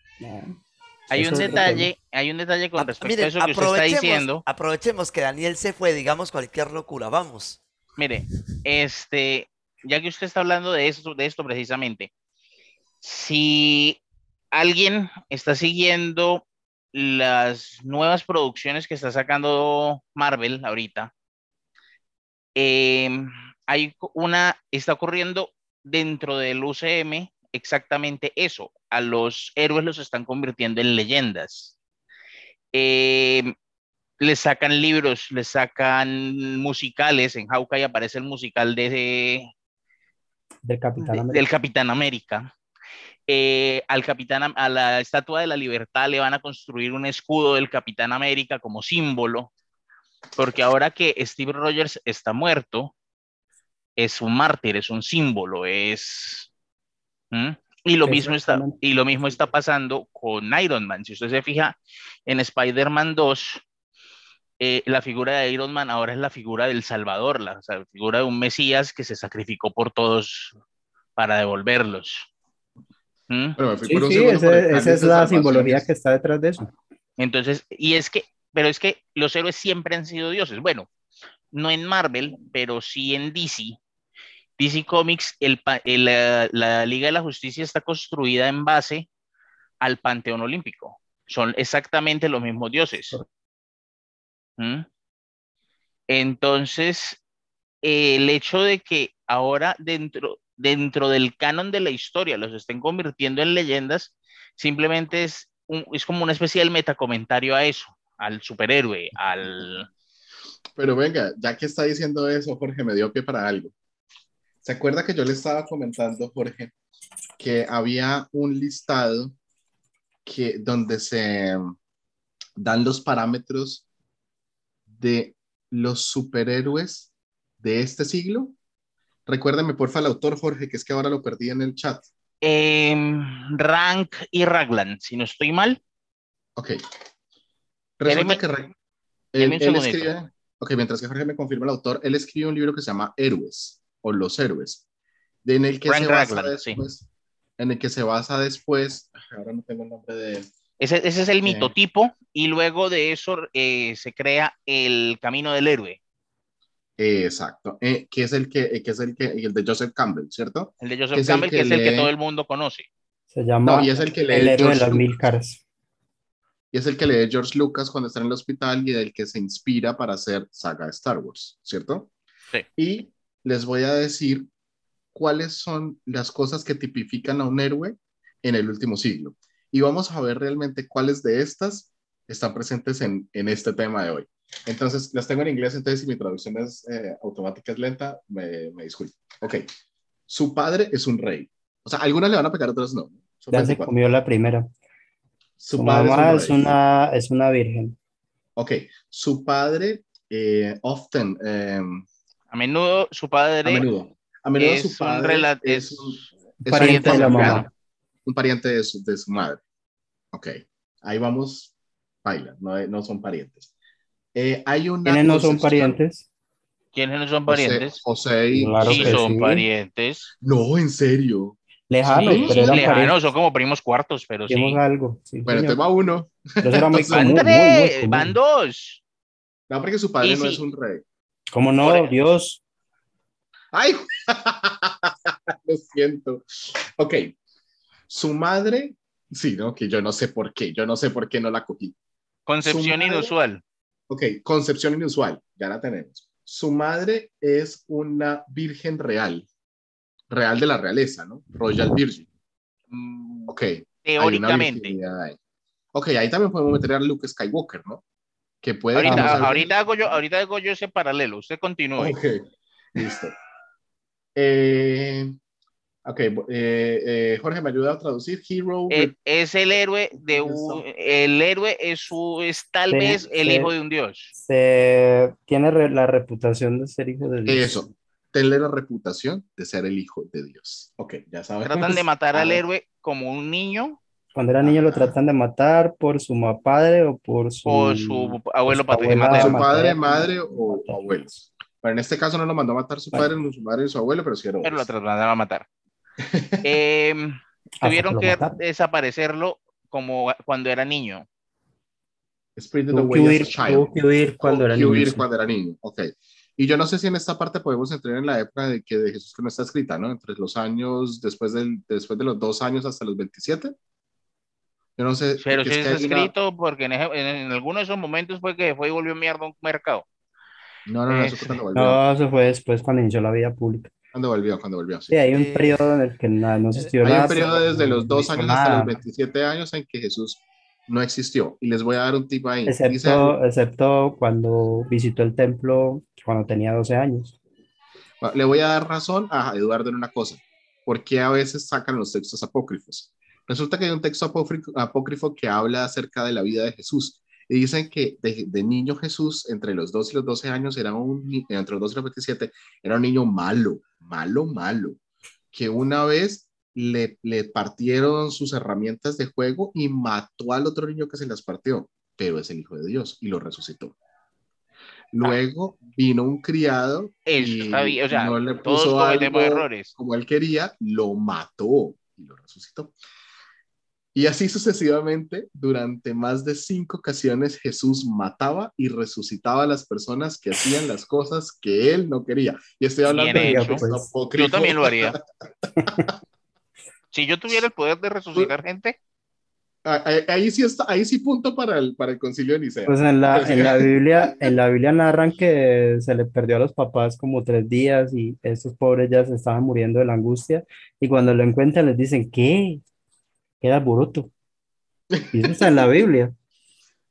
Hay un detalle, hay un detalle con Ah, respecto miren, a eso que usted está aprovechemos- diciendo. Aprovechemos que Daniel se fue, digamos cualquier locura, vamos. Mire, este, ya que usted está hablando de esto, de esto precisamente, si alguien está siguiendo las nuevas producciones que está sacando Marvel ahorita, em, hay una, está ocurriendo dentro del UCM exactamente eso. A los héroes los están convirtiendo en leyendas. Em, les sacan libros, les sacan musicales. En Hawkeye aparece el musical de, del Capitán de- América. del Capitán América. Eh, al Capitán, a la Estatua de la Libertad le van a construir un escudo del Capitán América como símbolo, porque ahora que Steve Rogers está muerto, es un mártir, es un símbolo, es... ¿Mm? Y lo, mismo está, y lo mismo está pasando con Iron Man. Si usted se fija en Spider-Man 2, eh, la figura de Iron Man ahora es la figura del Salvador, la, figura de un Mesías que se sacrificó por todos para devolverlos. ¿Mm? sí, sí, esa es la simbología que está detrás de eso. Entonces, y es que, pero es que los héroes siempre han sido dioses. Bueno, no en Marvel, pero sí en DC. DC Comics, el, la, Liga de la Justicia está construida en base al Panteón Olímpico. Son exactamente los mismos dioses. ¿Mm? Entonces, el hecho de que ahora dentro, dentro del canon de la historia los estén convirtiendo en leyendas, simplemente es, es como una especie de metacomentario a eso, al superhéroe, al... Pero venga, ya que está diciendo eso, Jorge, me dio pie para algo. ¿Se acuerda que yo le estaba comentando, Jorge, que había un listado que, donde se dan los parámetros de los superhéroes de este siglo? Recuérdame, porfa, el autor, Jorge, que es que ahora lo perdí en el chat. Em, Rank y Raglan, si no estoy mal. Ok. Resulta que él, escribe, ok, mientras que Jorge me confirma el autor, él escribe un libro que se llama Héroes o Los Héroes, en el que se basa después, en el que se basa después, ahora no tengo el nombre de Ese, ese es el mitotipo y luego de eso eh, se crea el camino del héroe. exacto, eh, que es el que, eh, que es el que, el de Joseph Campbell, ¿cierto? El de Joseph Campbell, que es el que todo el mundo conoce. Se llama y es el, que lee el héroe de las mil caras. Y es el que lee George Lucas cuando está en el hospital y del que se inspira para hacer saga de Star Wars, ¿cierto? Sí. Y les voy a decir cuáles son las cosas que tipifican a un héroe en el último siglo. Y vamos a ver realmente cuáles de estas están presentes en, en este tema de hoy. Entonces, las tengo en inglés, entonces si mi traducción es eh, automática, es lenta, me, me disculpo. Ok, su padre es un rey. O sea, algunas le van a pegar, otras no. ya se comió la primera. Su, mamá es, una, es una virgen. Ok, su padre eh, often... Eh, a menudo su padre... A menudo. A menudo es su padre un es, es, es pariente de la mamá. Un pariente de su, de su madre. Ok, ahí vamos, baila, no, no son parientes. Eh, hay una ¿Quiénes no son parientes? ¿Quiénes no son parientes? José, José y... Claro sí son sí. parientes. No, en serio. Lejanos, Sí, pero eran lejanos, parientes. son como primos cuartos, pero sí. Algo. Sí, Bueno, señor. entonces va uno. Eso era muy Entonces, común, Van muy, muy tres, común. van dos. No, porque su padre Y no sí. es un rey. ¿Cómo no? Dios. ¡Ay! [laughs] Lo siento. Ok. Su madre, sí, ¿no? Que yo no sé por qué, yo no sé por qué no la cogí. Concepción madre- inusual. Ok, concepción inusual, ya la tenemos. Su madre es una virgen real, real de la realeza, ¿no? Royal Virgin. Mm, Ok. hay Teóricamente. ahí. Ok, ahí también podemos meter a Luke Skywalker, ¿no? Que puede Ahorita, ahorita, hago yo, ahorita hago yo ese paralelo. Usted continúe. Ok, listo. Eh, ok, eh, eh, Jorge, ¿me ayuda a traducir? Hero. Eh, es el héroe de un, el héroe es su es tal Sí, vez el sí. hijo de un dios. Se tiene re- la reputación de ser hijo de Dios. Eso, tenle la reputación de ser el hijo de Dios. Ok, ya sabes. Tratan de matar al héroe como un niño Cuando era niño lo tratan de matar por su padre o por su, o su abuelo su paterno. abuela Su padre, madre o abuelos. Pero en este caso no lo mandó a matar su padre, ni su madre ni su abuelo, pero sí era pero lo trataban de matar. [laughs] Hasta tuvieron que mataron. desaparecerlo como cuando era niño. Spirited Tuvo que huir, as a child. tuvo que huir cuando era niño. huir cuando era niño. Ok. Y yo no sé si en esta parte podemos entrar en la época de que de Jesús que no está escrita, ¿no? Entre los años, después, del, después de los dos años hasta los 27. Yo no sé. Pero porque sí es que hay una- escrito porque en, ese- en, en alguno de esos momentos fue que fue y volvió mierda a un mercado. No, no, no, eso Este, fue cuando volvió. No, eso fue después cuando inició la vida pública. Cuando volvió, cuando volvió, sí. Sí, hay un Eh, periodo en el que nada, no se estudió Hay nada. un periodo desde los no dos años hasta los 27 años en que Jesús no existió. Y les voy a dar un tip ahí. Dice- Excepto, excepto cuando visitó el templo cuando tenía 12 años. le voy a dar razón a Eduardo en una cosa. ¿Por qué a veces sacan los textos apócrifos? Resulta que hay un texto apócrifo, que habla acerca de la vida de Jesús. Y dicen que de, de niño Jesús, entre los 2 y los 12 años, era un, entre los 2 y los 27, era un niño malo, malo, malo, que una vez le, le partieron sus herramientas de juego y mató al otro niño que se las partió, pero es el Hijo de Dios y lo resucitó. Luego vino un criado Eso y bien, o sea, no le puso algo errores. como él quería, lo mató y lo resucitó. Y así sucesivamente, durante más de cinco ocasiones, Jesús mataba y resucitaba a las personas que hacían las cosas que él no quería. Y estoy hablando Bien de hecho. Pues, apócrifo. Yo también lo haría. [laughs] Si yo tuviera el poder de resucitar gente, Ah, Ahí, ahí sí está, ahí sí punto para el, para el concilio de Nicea. Pues en la, en la [laughs] Biblia, en la Biblia narran que se le perdió a los papás como tres días y estos pobres ya se estaban muriendo de la angustia y cuando lo encuentran les dicen, ¿qué? Queda bruto. Y eso está en la Biblia. [laughs]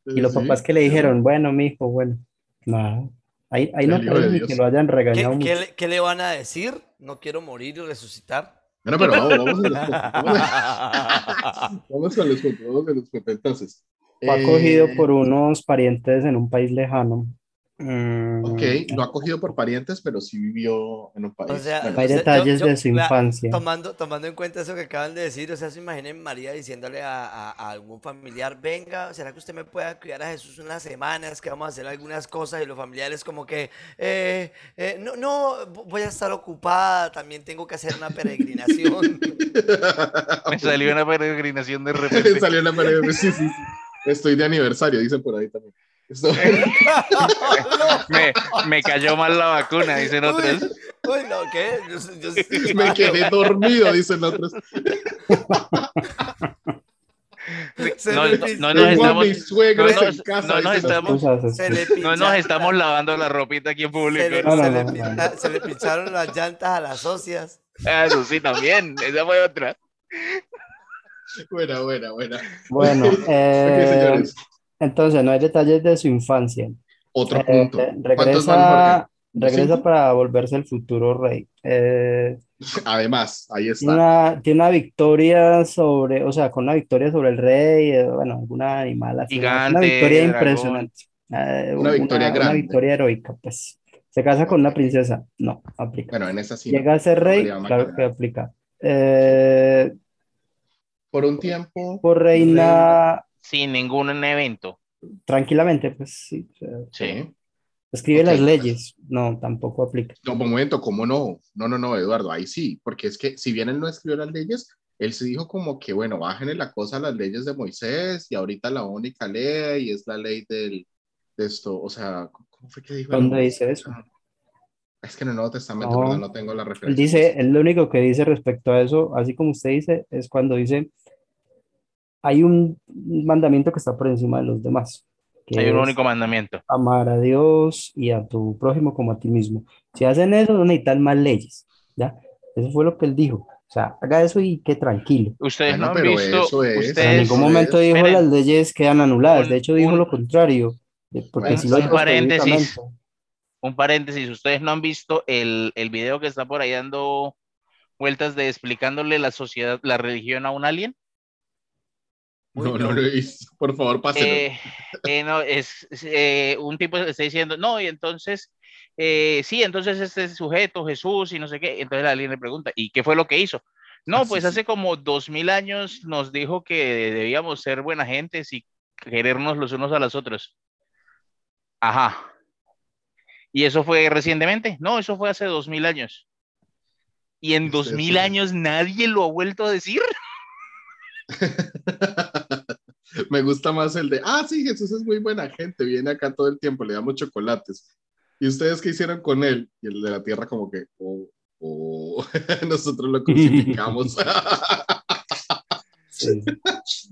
Y los Sí, papás que le dijeron, bueno, mi hijo, bueno, nada. Ahí, ahí no Dios. que lo hayan ¿Qué, regañado qué mucho. le, qué le van a decir? No quiero morir y resucitar. Bueno, pero vamos, vamos a los. [laughs] [laughs] Vamos, vamos con los vamos con los. Entonces. Fue eh, acogido por unos parientes en un país lejano. Mm, Ok, lo ha acogido por parientes, pero sí vivió en un país. O sea, Bueno, Hay detalles de su vea, infancia. Tomando, tomando en cuenta eso que acaban de decir, o sea, se imaginen María diciéndole a, a- a algún familiar, venga, ¿será que usted me pueda cuidar a Jesús unas semanas, que vamos a hacer algunas cosas? Y los familiares como que, "Eh, eh, no, no, voy a estar ocupada, también tengo que hacer una peregrinación. [laughs] me salió una peregrinación de repente. [laughs] Salió en la pared. Sí, sí, sí. Estoy de aniversario, dicen por ahí también. Estoy- [laughs] [laughs] Me, me cayó mal la vacuna, dicen otros. uy, no, ¿qué? Yo- yo- [laughs] Me quedé dormido, dicen otros. No, nos estamos, no casa. no nos no nos lavando la ropita aquí en público. se le- se se pincharon las llantas a las socias. Ah, Eso sí, también. Esa fue otra. Buena, buena, buena. Bueno, Ok, eh, señores. Entonces no hay detalles de su infancia. Otro Eh, punto. eh, ¿Cuántos van, regresa, regresa para volverse el futuro rey. Eh? [laughs] Además, ahí está. tiene una, tiene una victoria sobre, o sea, con una victoria sobre el rey, eh, bueno, alguna animal así, una- una Gigante, victoria dragón. impresionante. Eh, Una victoria una grande. victoria heroica, pues. ¿Se casa con una princesa? No, aplica. Bueno, en esa sí. no. Llega a ser rey, una claro que aplica. Eh, Por un tiempo. por reina Sin ningún evento. tranquilamente, pues sí. o sea, Sí. escribe Ok, las pues. leyes. No, tampoco aplica. No, un momento, ¿cómo no? No, no, no, Eduardo, ahí sí, porque es que si bien él no escribió las leyes, él se dijo como que, bueno, bájenle la cosa a las leyes de Moisés y ahorita la única ley es la ley del, de esto, o sea, ¿cómo fue que dijo? ¿Dónde dice eso? Es que en el Nuevo Testamento, No. No tengo la Él referencia. dice, él lo único que dice respecto a eso, así como usted dice, es cuando dice, hay un mandamiento que está por encima de los demás, que Hay un único mandamiento. amar a Dios y a tu prójimo como a ti mismo. Si hacen eso, no necesitan más leyes, ¿ya? Eso fue lo que él dijo. O sea, haga eso y que tranquilo. Ustedes Bueno, no han pero visto. eso es- En Ustedes, ningún Eso momento es- dijo esperen. las leyes quedan anuladas, Un- de hecho dijo un- lo contrario, eh, porque Bueno, sí lo un paréntesis. un paréntesis, ustedes no han visto el, el video que está por ahí dando vueltas de explicándole la sociedad, la religión a un alien. No, Uy, no no. lo visto. Por favor, páselo. Eh, eh, no, es, es, eh, un tipo está diciendo, no, y entonces, sí, entonces este sujeto, Jesús, y no sé qué, entonces el alien le pregunta, ¿y qué fue lo que hizo? No, Ah, pues sí. hace como dos mil años nos dijo que debíamos ser buena gente y querernos los unos a los otros. Ajá. ¿Y eso fue recientemente? No, eso fue hace dos mil años. Y en dos mil años nadie lo ha vuelto a decir. [laughs] [laughs] Me gusta más el de, ah, sí, Jesús es muy buena gente, viene acá todo el tiempo, le damos chocolates. ¿Y ustedes qué hicieron con él? Y el de la tierra como que, oh, oh, [laughs] nosotros lo crucificamos. [laughs] Sí.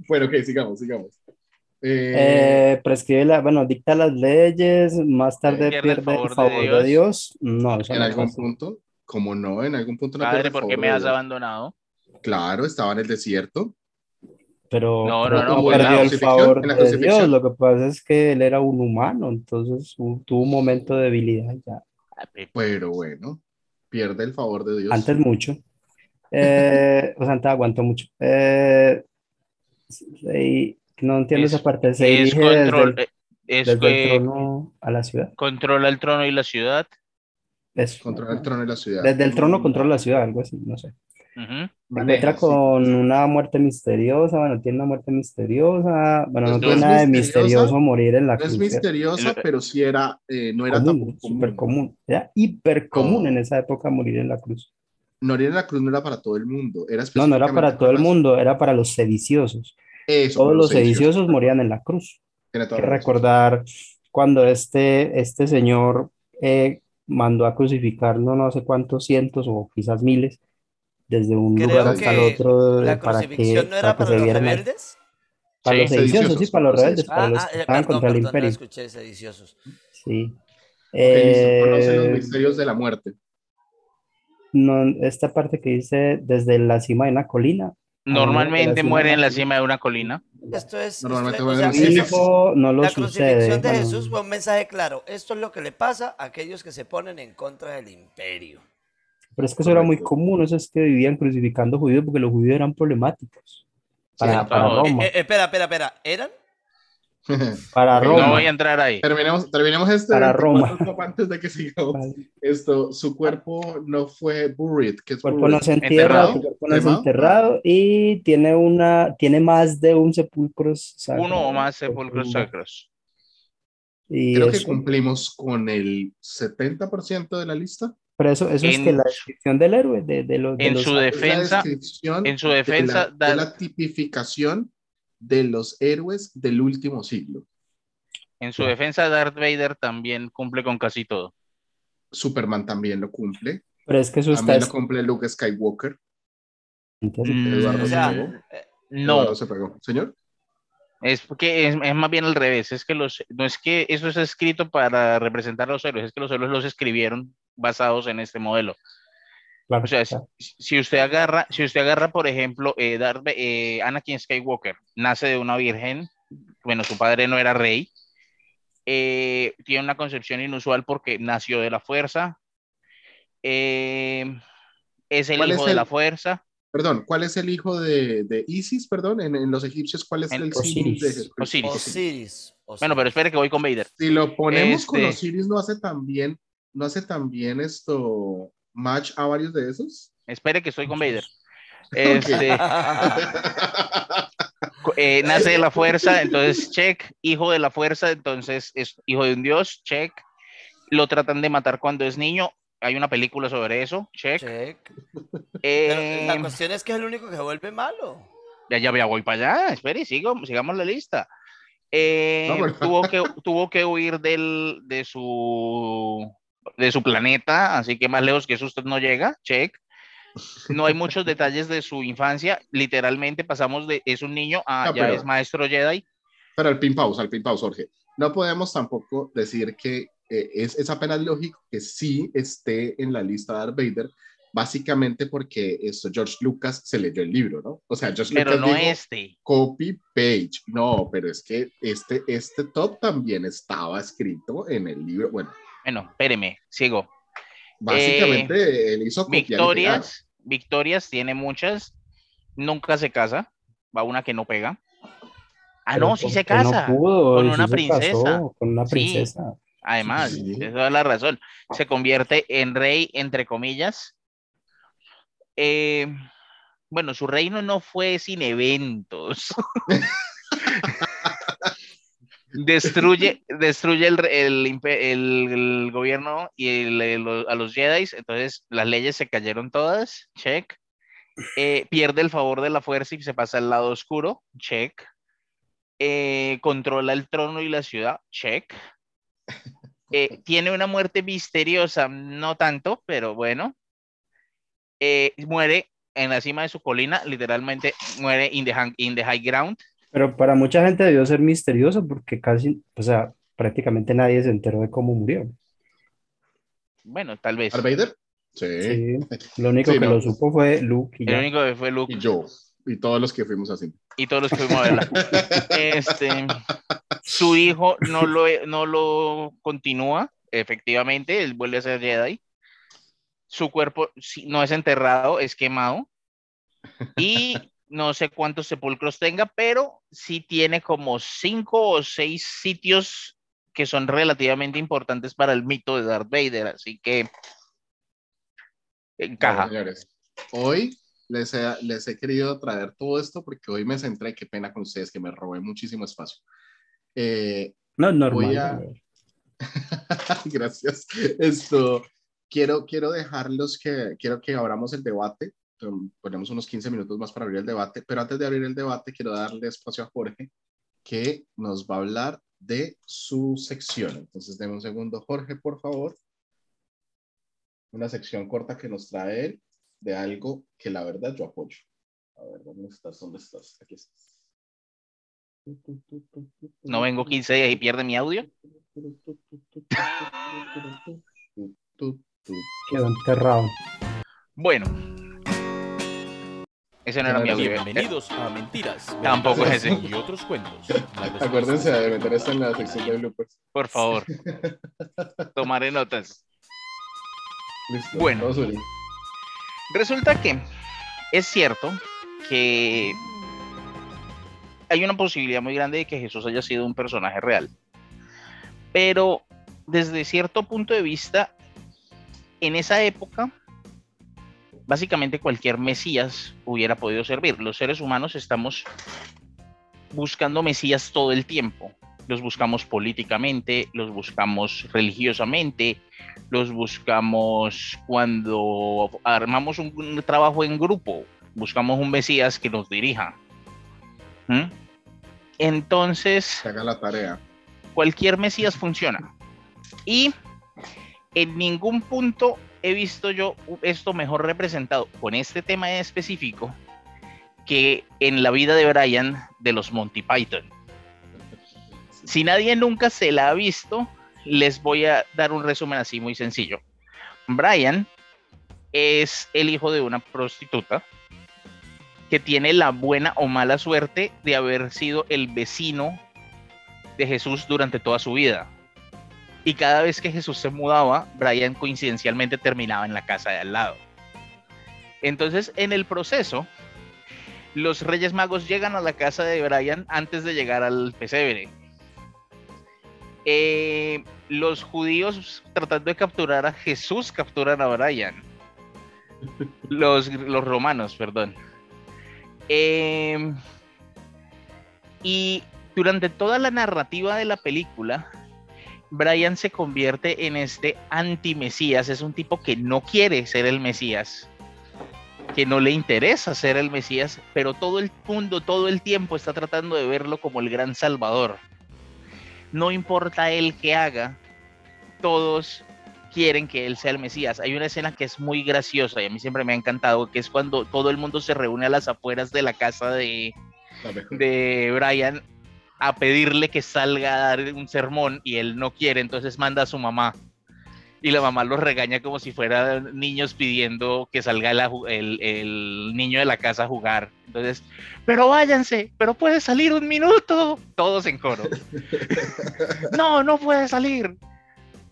bueno, ok, sigamos, sigamos. Eh, Eh, prescribe la, bueno, dicta las leyes, más tarde Pierde el el favor de favor de Dios. Dios. No, eso en no algún pasa. punto, como no, en algún punto no Padre, ¿por qué favor me has Dios. abandonado? Claro, estaba en el desierto. Pero, No, pero no, no, no pues, perdió el favor de Dios. Lo que pasa es que él era un humano, entonces tuvo un momento de debilidad ya. Pero bueno, pierde el favor de Dios. Antes mucho. Eh, [laughs] o sea, antes aguantó mucho. Eh, y no entiendo Es- esa parte. Se Es dirige desde control, el, eh, es desde el trono a la ciudad. controla el trono y la ciudad. Eso. Controla el trono de la ciudad. Desde el trono controla la ciudad, algo así, no sé. Maneja, sí. con una muerte misteriosa, bueno, tiene una muerte misteriosa, bueno, no No tiene es nada de misterioso morir en la No es cruz, ¿cierto? misteriosa, El- pero sí era, eh, no era común, tampoco súper común. común, era hiper común No. en esa época morir en la cruz. Morir en la cruz no era para todo el mundo, era No, no era para todo el mundo, era para los sediciosos. Eso, Todos los sediciosos morían en la cruz. Hay que recordar cuando este, este señor eh, mandó a crucificar no, no sé cuántos cientos o quizás miles desde un Creo lugar hasta el que otro eh, La para que, crucifixión no era para que para los rebeldes. Para Sí. los sediciosos, sí, Sediciosos, para los para los rebeldes, para Ah, los ah, que eh, estaban perdón, contra el perdón, no imperio. escuché sediciosos. Sí. Ok, listo, conoce los Eh, misterios de la muerte. no, esta parte que dice desde la cima de una colina. Normalmente cima muere en la cima de una colina. Esto es. Normalmente esto es- mueren o sea, el eso- hijo no lo la sucede. crucifixión de bueno, Jesús fue un mensaje claro. Esto es lo que le pasa a aquellos que se ponen en contra del imperio. Pero es que eso era muy común, eso es que vivían crucificando judíos porque los judíos eran problemáticos. Para, Sí, para claro. Roma. Eh, eh, espera, espera, espera. ¿Eran? [laughs] para Roma. No voy a entrar ahí. terminemos, terminemos este Para 24 Roma. antes de que sigamos. Vale. Esto, su cuerpo no fue buried, que es El cuerpo buried? no se entierra, Enterrado. tu cuerpo no es enterrado y tiene una, tiene más de un sepulcro sacro. Uno o más sepulcros sacros. Y Creo que cumplimos con el 70% de la lista. Pero eso, eso es que la descripción del héroe, de, de los, de en los su Es la defensa, descripción en su de defensa, la, de la tipificación de los héroes del último siglo. en su defensa, Darth Vader también cumple con casi todo. Superman también lo cumple. Pero es que eso está También lo cumple Luke Skywalker. entonces, Mm, Eduardo O se pegó. eh, No, Eduardo se pegó. Señor. es porque es, es más bien al revés. Es que los, no es que eso es escrito para representar a los héroes, es que los héroes los escribieron basados en este modelo. claro, O sea, si, claro. si usted agarra, si usted agarra, por ejemplo, eh, Darth eh, Anakin Skywalker, nace de una virgen, bueno, su padre no era rey, eh, tiene una concepción inusual porque nació de la fuerza, eh, es el ¿Cuál hijo es de el- la fuerza, Perdón, ¿cuál es el hijo de, de Isis? Perdón, en, en los egipcios, ¿cuál es En- el símbolo de Osiris. Osiris. Osiris. Bueno, pero espere que voy con Vader. Si lo ponemos con Este- Osiris, ¿no hace también, no hace también esto match a varios de esos? Espere que estoy con Vader. [laughs] Este, eh, nace de la fuerza, entonces check, hijo de la fuerza, entonces es hijo de un dios, check. Lo tratan de matar cuando es niño, hay una película sobre eso, check. Check. Eh, Pero la cuestión es que es el único que se vuelve malo. ya, ya, ya voy para allá, espere, sigo, sigamos la lista. Eh, No, tuvo, que, tuvo que huir del, de, su, de su planeta, así que más lejos que eso usted no llega, check. No hay muchos [laughs] detalles de su infancia, literalmente pasamos de es un niño a No, ya pero- es maestro Jedi. Pero al pin pause, al pin pause, Jorge. No podemos tampoco decir que eh, es, es apenas lógico que sí esté en la lista de Darth Vader, básicamente porque esto George Lucas se leyó el libro, ¿no? O sea, George Pero Lucas no dijo, este. copy page. No, pero es que este, este top también estaba escrito en el libro. Bueno, Bueno, espéreme, sigo. básicamente él hizo. Victorias, Victorias tiene muchas. Nunca se casa. Va una que no pega. Ah, Pero no, sí ¿por se qué no casa. pudo? con sí una se princesa. casó con una Sí. princesa. Además, Sí. esa es la razón. Se convierte en rey, entre comillas. Eh, bueno, su reino no fue sin eventos. [laughs] destruye, destruye el, el, el- el gobierno y a los Jedi, entonces las leyes se cayeron todas, check. Eh, pierde el favor de la fuerza y se pasa al lado oscuro, check. Eh, controla el trono y la ciudad, check. Eh, [laughs] tiene una muerte misteriosa, no tanto, pero bueno. Muere en la cima de su colina, literalmente muere in the, in the high ground. Pero para mucha gente debió ser misterioso porque casi, o sea, prácticamente nadie se enteró de cómo murió. Bueno, tal vez. ¿Darth Vader? Sí. Sí, [laughs] lo único Sí, que no. lo supo fue Luke y El ya. único que fue Luke Y yo. Y todos los que fuimos así. y todos los que fuimos a verla. [laughs] Este, su hijo no lo, no lo continúa, efectivamente, él vuelve a ser Jedi. Su cuerpo sí, no es enterrado, es quemado. Y no sé cuántos sepulcros tenga, pero sí tiene como cinco o seis sitios que son relativamente importantes para el mito de Darth Vader. Así que encaja. señores, hoy les he, les he querido traer todo esto porque hoy me centré, qué pena con ustedes que me robé muchísimo espacio. Eh, No normal. Voy a- [laughs] Gracias. Esto, quiero, quiero dejarlos que, quiero que abramos el debate. Ponemos unos 15 minutos más para abrir el debate, pero antes de abrir el debate, quiero darle espacio a Jorge, que nos va a hablar de su sección. Entonces, denme un segundo, Jorge, por favor. Una sección corta que nos trae él de algo que la verdad yo apoyo. A ver, ¿dónde estás? ¿Dónde estás? Aquí estás. No vengo 15 días y pierde mi audio. Quedó enterrado. Bueno. Ese no era mi audio. Bienvenidos a Mentiras. [laughs] Tampoco es ese. Y otros cuentos. [laughs] Acuérdense de meter esto en la sección de bloopers. Por favor. [laughs] Tomaré notas. Listo. Bueno. Resulta que es cierto que hay una posibilidad muy grande de que Jesús haya sido un personaje real. Pero desde cierto punto de vista, en esa época, básicamente cualquier Mesías hubiera podido servir. Los seres humanos estamos buscando Mesías todo el tiempo. Los buscamos políticamente, los buscamos religiosamente, los buscamos cuando armamos un, un trabajo en grupo, buscamos un Mesías que nos dirija. ¿Mm? Entonces, haga la tarea. cualquier Mesías funciona. Y en ningún punto he visto yo esto mejor representado con este tema en específico que en la vida de Brian de los Monty Python. Si nadie nunca se la ha visto, les voy a dar un resumen así muy sencillo. Brian es el hijo de una prostituta que tiene la buena o mala suerte de haber sido el vecino de Jesús durante toda su vida. Y cada vez que Jesús se mudaba, Brian coincidencialmente terminaba en la casa de al lado. Entonces, en el proceso, los Reyes Magos llegan a la casa de Brian antes de llegar al pesebre. Eh, los judíos tratando de capturar a Jesús capturan a Brian. Los, romanos, perdón. Eh, y durante toda la narrativa de la película, Brian se convierte en este anti-mesías. Es un tipo que no quiere ser el mesías, que no le interesa ser el mesías, pero todo el mundo, todo el tiempo está tratando de verlo como el gran salvador. No importa él que haga, todos quieren que él sea el mesías. Hay una escena que es muy graciosa y a mí siempre me ha encantado, que es cuando todo el mundo se reúne a las afueras de la casa de, de Brian a pedirle que salga a dar un sermón y él no quiere, entonces manda a su mamá. Y la mamá los regaña como si fueran niños pidiendo que salga el, aju- el- el niño de la casa a jugar. Entonces, pero váyanse, pero puede salir un minuto. Todos en coro. [laughs] No, no puede salir.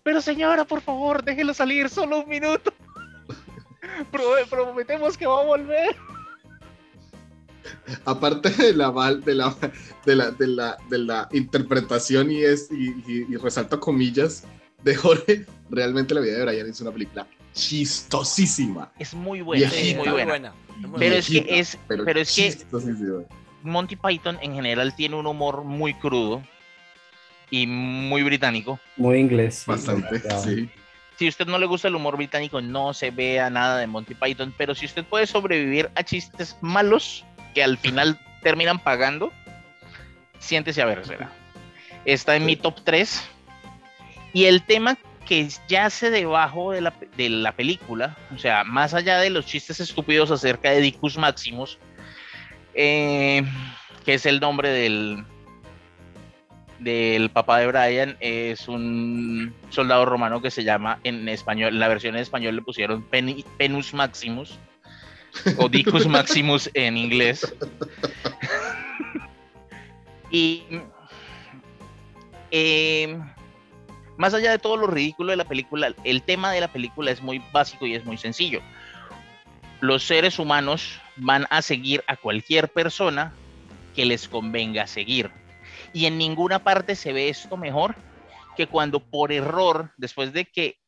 Pero señora, por favor, déjelo salir solo un minuto. [laughs] Pro- Prometemos que va a volver. Aparte de la, de la, de la, de la, de la interpretación y, es, y, y- y resalto comillas de Jorge, realmente la vida de Brian es una película chistosísima. Es muy buena, Viejita. es muy buena. Pero es que es, pero es que. Monty Python en general tiene un humor muy crudo y muy británico. Muy inglés. Bastante, sí. Si a usted no le gusta el humor británico, no se vea nada de Monty Python, pero si usted puede sobrevivir a chistes malos que al final terminan pagando, siéntese a vérsela. Está en mi top 3. Y el tema que yace debajo de la, de la película, o sea, más allá de los chistes estúpidos acerca de Dicus Maximus, eh, que es el nombre del, del papá de Brian, es un soldado romano que se llama en español, en la versión en español le pusieron Pen- Penus Maximus o Dicus Maximus en inglés. y eh, más allá de todo lo ridículo de la película, el tema de la película es muy básico y es muy sencillo. Los seres humanos van a seguir a cualquier persona que les convenga seguir. Y en ninguna parte se ve esto mejor que cuando por error, después de que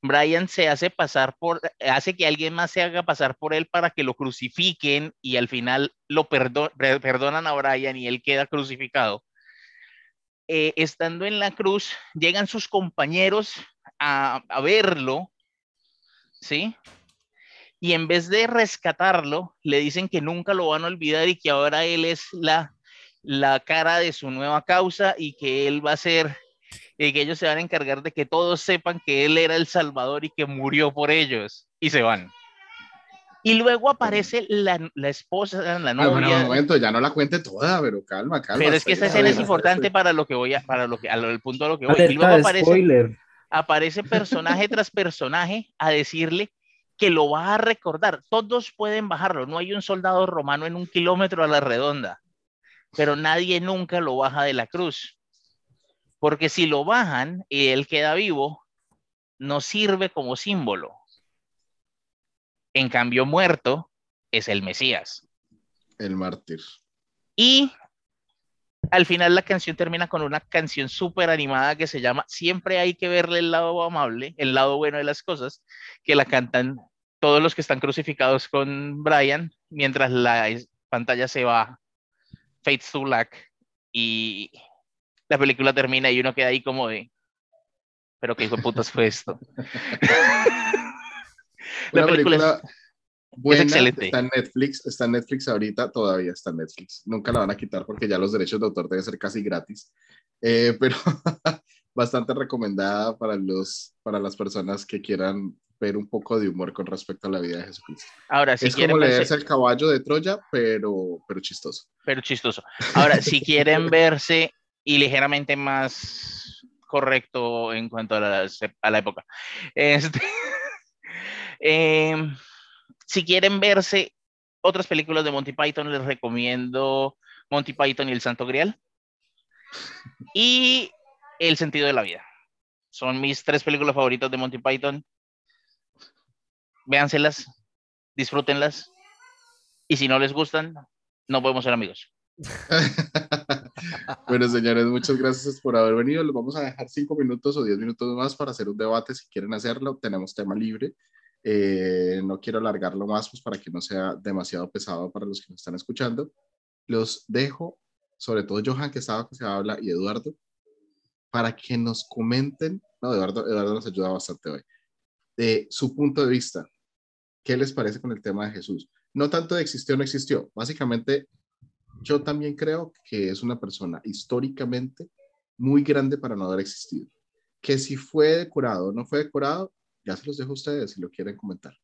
Brian se hace pasar por, hace que alguien más se haga pasar por él para que lo crucifiquen y al final lo perdonan a Brian y él queda crucificado. Eh, estando en la cruz, llegan sus compañeros a, a verlo, ¿sí? Y en vez de rescatarlo, le dicen que nunca lo van a olvidar y que ahora él es la, la cara de su nueva causa y que él va a ser y que ellos se van a encargar de que todos sepan que él era el Salvador y que murió por ellos. Y se van. Y luego aparece la, la esposa, la Ah, bueno, un novia. momento, ya no la cuente toda, pero calma, calma. pero es que esta escena es importante para lo que voy a, para lo que, a lo- el punto a lo que voy. Y Alerta luego aparece, spoiler. aparece personaje tras personaje a decirle que lo va a recordar. Todos pueden bajarlo. No hay un soldado romano en un kilómetro a la redonda, pero nadie nunca lo baja de la cruz. Porque si lo bajan y él queda vivo, no sirve como símbolo. En cambio, muerto es el Mesías. El mártir. Y al final la canción termina con una canción súper animada que se llama Siempre hay que verle el lado amable, el lado bueno de las cosas, que la cantan todos los que están crucificados con Brian, mientras la pantalla se va, fades to black, y la película termina y uno queda ahí como de, pero qué hijo de putas fue esto. [laughs] la Una película es- película buena, excelente. está en Netflix, está en Netflix ahorita, todavía está en Netflix. Nunca la van a quitar porque ya los derechos de autor deben ser casi gratis. Eh, [laughs] pero bastante recomendada para, los, para las personas que quieran ver un poco de humor con respecto a la vida de Jesucristo. Ahora, si es quieren como verse- leerse el caballo de Troya, pero, pero chistoso. pero chistoso. Ahora, si quieren [laughs] verse y ligeramente más correcto en cuanto a la, época, este, [laughs] em, si quieren verse otras películas de Monty Python, les recomiendo Monty Python y el Santo Grial y El sentido de la vida. Son mis tres películas favoritas de Monty Python. Véanselas, disfrútenlas y si no les gustan, no podemos ser amigos. [laughs] bueno, señores, muchas gracias por haber venido. Les vamos a dejar cinco minutos o diez minutos más para hacer un debate si quieren hacerlo. Tenemos tema libre. Eh, no quiero alargarlo más pues, para que no sea demasiado pesado para los que nos están escuchando. Los dejo, sobre todo Johan, que estaba que se habla, y Eduardo, para que nos comenten. No, Eduardo, Eduardo nos ayuda bastante hoy. De su punto de vista, ¿qué les parece con el tema de Jesús? No tanto de existió o no existió. Básicamente, yo también creo que es una persona históricamente muy grande para no haber existido. Que si fue decorado o no fue decorado, ya se los dejo a ustedes si lo quieren comentar.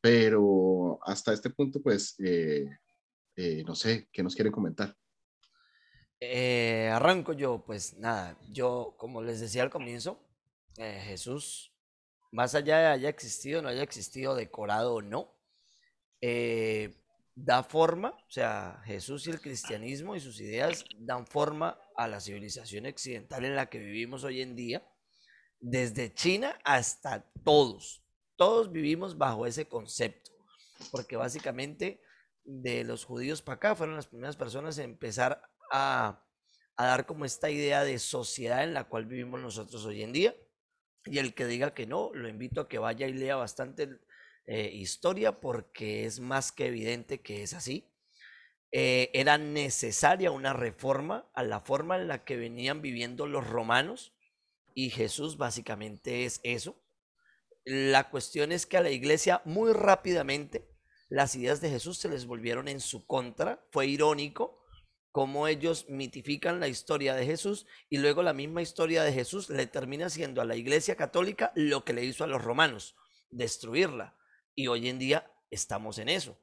Pero hasta este punto, pues, eh, eh, no sé, ¿qué nos quieren comentar? Eh, arranco yo, pues nada, yo como les decía al comienzo, eh, Jesús, más allá de haya existido, no haya existido, decorado o no, da forma, o sea, Jesús y el cristianismo y sus ideas dan forma a la civilización occidental en la que vivimos hoy en día, desde China hasta todos, todos vivimos bajo ese concepto, porque básicamente de los judíos para acá fueron las primeras personas en empezar a, a dar como esta idea de sociedad en la cual vivimos nosotros hoy en día. Y el que diga que no, lo invito a que vaya y lea bastante eh, historia porque es más que evidente que es así. Eh, era necesaria una reforma a la forma en la que venían viviendo los romanos y Jesús básicamente es eso. La cuestión es que a la iglesia muy rápidamente las ideas de Jesús se les volvieron en su contra. Fue irónico cómo ellos mitifican la historia de Jesús y luego la misma historia de Jesús le termina haciendo a la iglesia católica lo que le hizo a los romanos, destruirla. Y hoy en día estamos en eso,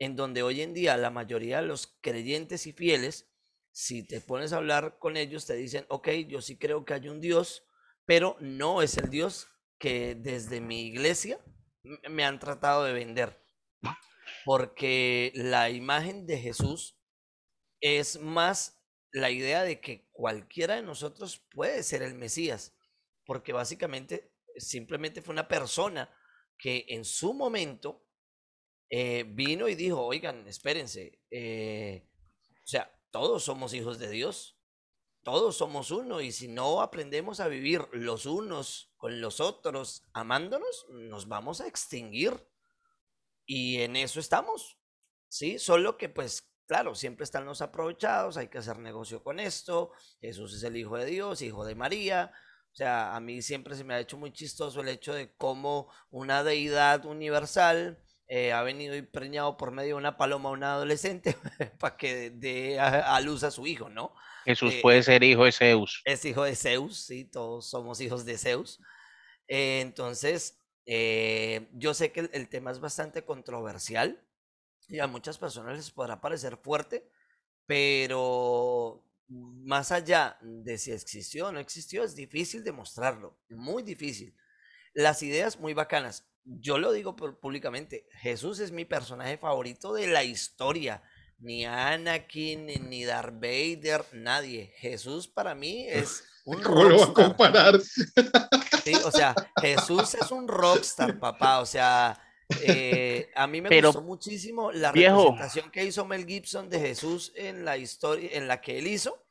en donde hoy en día la mayoría de los creyentes y fieles, si te pones a hablar con ellos, te dicen, ok, yo sí creo que hay un Dios, pero no es el Dios que desde mi iglesia me han tratado de vender. Porque la imagen de Jesús es más la idea de que cualquiera de nosotros puede ser el Mesías, porque básicamente simplemente fue una persona que en su momento eh, vino y dijo, oigan, espérense, eh, o sea, todos somos hijos de Dios. todos somos uno y si no aprendemos a vivir los unos con los otros amándonos, nos vamos a extinguir. Y en eso estamos, ¿sí? Solo que pues, claro, siempre están los aprovechados, hay que hacer negocio con esto, Jesús es el Hijo de Dios, Hijo de María. O sea, a mí siempre se me ha hecho muy chistoso el hecho de cómo una deidad universal eh, ha venido preñado por medio de una paloma a un adolescente [laughs] para que dé a, a luz a su hijo, ¿no? Jesús Eh, puede ser hijo de Zeus. es hijo de Zeus, sí, todos somos hijos de Zeus. Eh, entonces, yo sé que el, el tema es bastante controversial y a muchas personas les podrá parecer fuerte, pero más allá de si existió o no existió, es difícil demostrarlo, muy difícil. Las ideas muy bacanas. Yo lo digo públicamente, Jesús es mi personaje favorito de la historia. Ni Anakin, ni- Darth Vader, nadie. Jesús para mí es [laughs] un ¿Cómo lo va a rockstar. comparar? Sí, o sea, Jesús es un rockstar, papá. O sea, eh, a mí me Pero, gustó muchísimo la viejo. representación que hizo Mel Gibson de Jesús en la historia, en la que él hizo.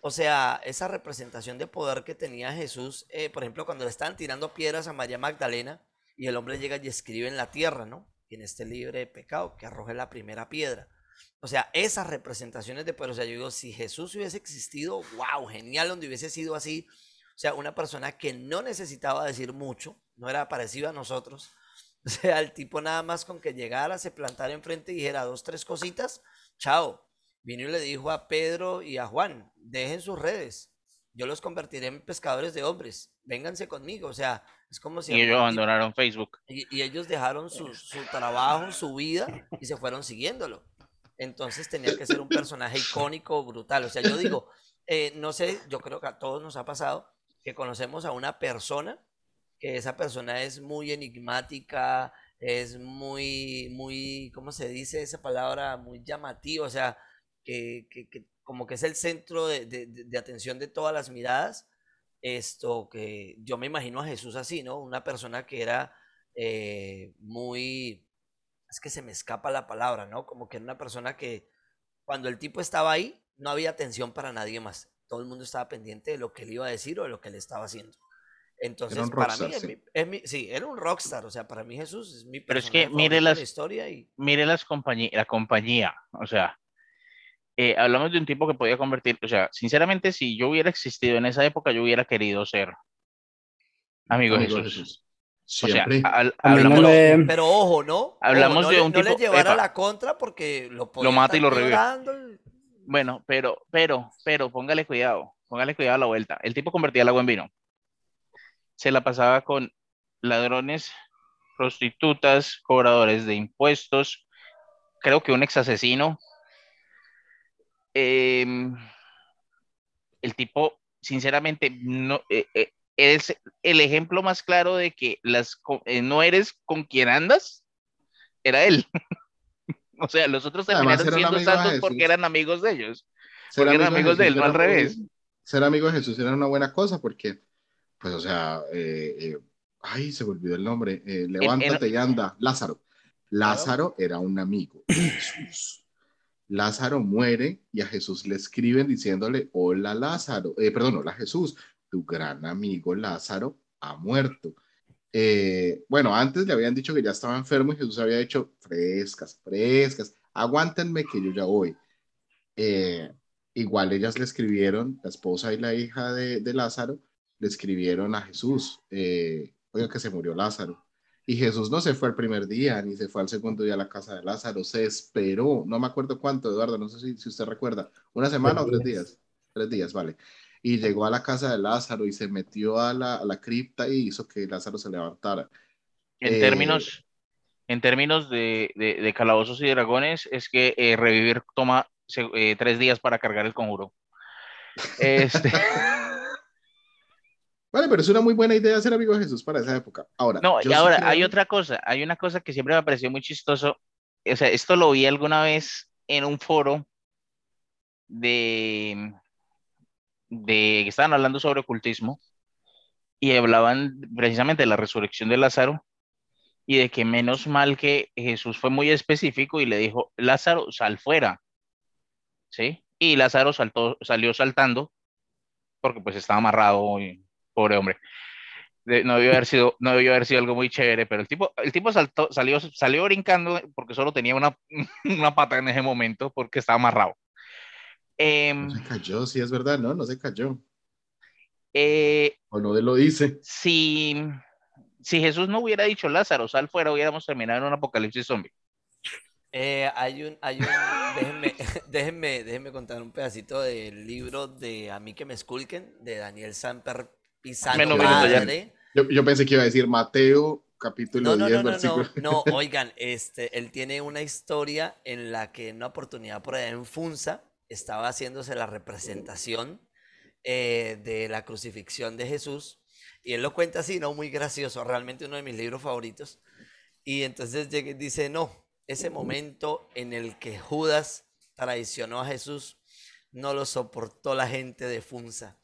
O sea, esa representación de poder que tenía Jesús, eh, por ejemplo, cuando le estaban tirando piedras a María Magdalena y el hombre llega y escribe en la tierra, ¿no? Quien esté libre de pecado, que arroje la primera piedra. O sea, esas representaciones de poder, o sea, yo digo, si Jesús hubiese existido, wow, genial, donde hubiese sido así, o sea, una persona que no necesitaba decir mucho, no era parecido a nosotros. O sea, el tipo nada más con que llegara, se plantara enfrente y dijera dos, tres cositas, chao. Vino y le dijo a Pedro y a Juan, dejen sus redes, yo los convertiré en pescadores de hombres, vénganse conmigo. O sea, es como si... Y ellos tipo- abandonaron Facebook. y, y ellos dejaron su, su trabajo, su vida y se fueron siguiéndolo. Entonces tenía que ser un personaje icónico, brutal. O sea, yo digo, eh, no sé, yo creo que a todos nos ha pasado que conocemos a una persona, que esa persona es muy enigmática, es muy, muy, ¿cómo se dice esa palabra? Muy llamativa, o sea, que, que- como que es el centro de- de atención de todas las miradas. Esto que yo me imagino a Jesús así, ¿no? Una persona que era eh, muy, es que se me escapa la palabra, ¿no? Como que era una persona que cuando el tipo estaba ahí, no había atención para nadie más. Todo el mundo estaba pendiente de lo que él iba a decir o de lo que él estaba haciendo. Entonces, un para mí, es sí. mi- es mi- sí, era un rockstar. O sea, para mí Jesús es mi Pero es que mire las- la historia y Mire las compañí- la compañía, o sea, eh, hablamos de un tipo que podía convertir, o sea, sinceramente, si yo hubiera existido en esa época, yo hubiera querido ser amigo Jesús. Jesús. O sea, al- no hablamos, me- Pero ojo, ¿no? Hablamos Ojo, no de le- un no le tipo- llevara epa. la contra porque lo podía mata y lo revive. bueno, pero, pero, pero, póngale cuidado, póngale cuidado a la vuelta. El tipo convertía el agua en vino. Se la pasaba con ladrones, prostitutas, cobradores de impuestos, creo que un ex asesino. Em, el tipo, sinceramente, no, eh, eh, es el ejemplo más claro de que las, eh, no eres con quien andas, era él. [laughs] o sea, los otros Además, terminaron siendo santos porque eran amigos de ellos. Ser porque eran amigo amigos de él, no al revés. Ser amigo de Jesús era una buena cosa porque, pues, o sea, eh, eh, ay, se me olvidó el nombre. eh, levántate y anda. Lázaro. Lázaro era un amigo de Jesús. Lázaro muere y a Jesús le escriben diciéndole, hola Lázaro, eh, perdón, hola Jesús, tu gran amigo Lázaro ha muerto. Eh, bueno, antes le habían dicho que ya estaba enfermo y Jesús había dicho, frescas, frescas, aguántenme que yo ya voy. Eh, igual ellas le escribieron, la esposa y la hija de, de Lázaro, le escribieron a Jesús, eh, oiga que se murió Lázaro. Y Jesús no se fue el primer día, ni se fue al segundo día a la casa de Lázaro, se esperó, no me acuerdo cuánto, Eduardo, no sé si, si usted recuerda, una semana o tres días, tres días, vale. Y llegó a la casa de Lázaro y se metió a la, a la cripta y hizo que Lázaro se levantara. En Eh, términos, en términos de, de- de calabozos y dragones, es que eh, revivir toma eh, tres días para cargar el conjuro. [laughs] Este, Vale, pero es una muy buena idea ser amigo de Jesús para esa época. Ahora, no, y sí ahora hay creo- otra cosa, hay una cosa que siempre me pareció muy chistoso. O sea, esto lo vi alguna vez en un foro de, de que estaban hablando sobre ocultismo y hablaban precisamente de la resurrección de Lázaro y de que menos mal que Jesús fue muy específico y le dijo, Lázaro, sal fuera, ¿sí? Y Lázaro saltó, salió saltando porque pues estaba amarrado y pobre hombre. De- no debió haber sido, no debió haber sido algo muy chévere, pero el tipo, el tipo saltó, salió, salió brincando porque solo tenía una, [laughs] una pata en ese momento porque estaba amarrado. Em, No se cayó, sí es verdad, ¿no? No se cayó. eh, O no de lo dice. si, si Jesús no hubiera dicho Lázaro, sal fuera, hubiéramos terminado en un apocalipsis zombie. Eh, hay un, hay un, [laughs] déjenme, [laughs] déjenme, déjenme contar un pedacito del libro de A mí que me esculquen, de Daniel Samper Menos ya. Padre. Yo, yo pensé que iba a decir Mateo, capítulo No, no, 10, no, no, versículo. no, no, [laughs] oigan, este, él tiene una historia en la que en una oportunidad por allá en Funza estaba haciéndose la representación eh, de la crucifixión de Jesús y él lo cuenta así, no muy gracioso, realmente uno de mis libros favoritos. Y entonces llega y dice, no, ese momento en el que Judas traicionó a Jesús no lo soportó la gente de Funza.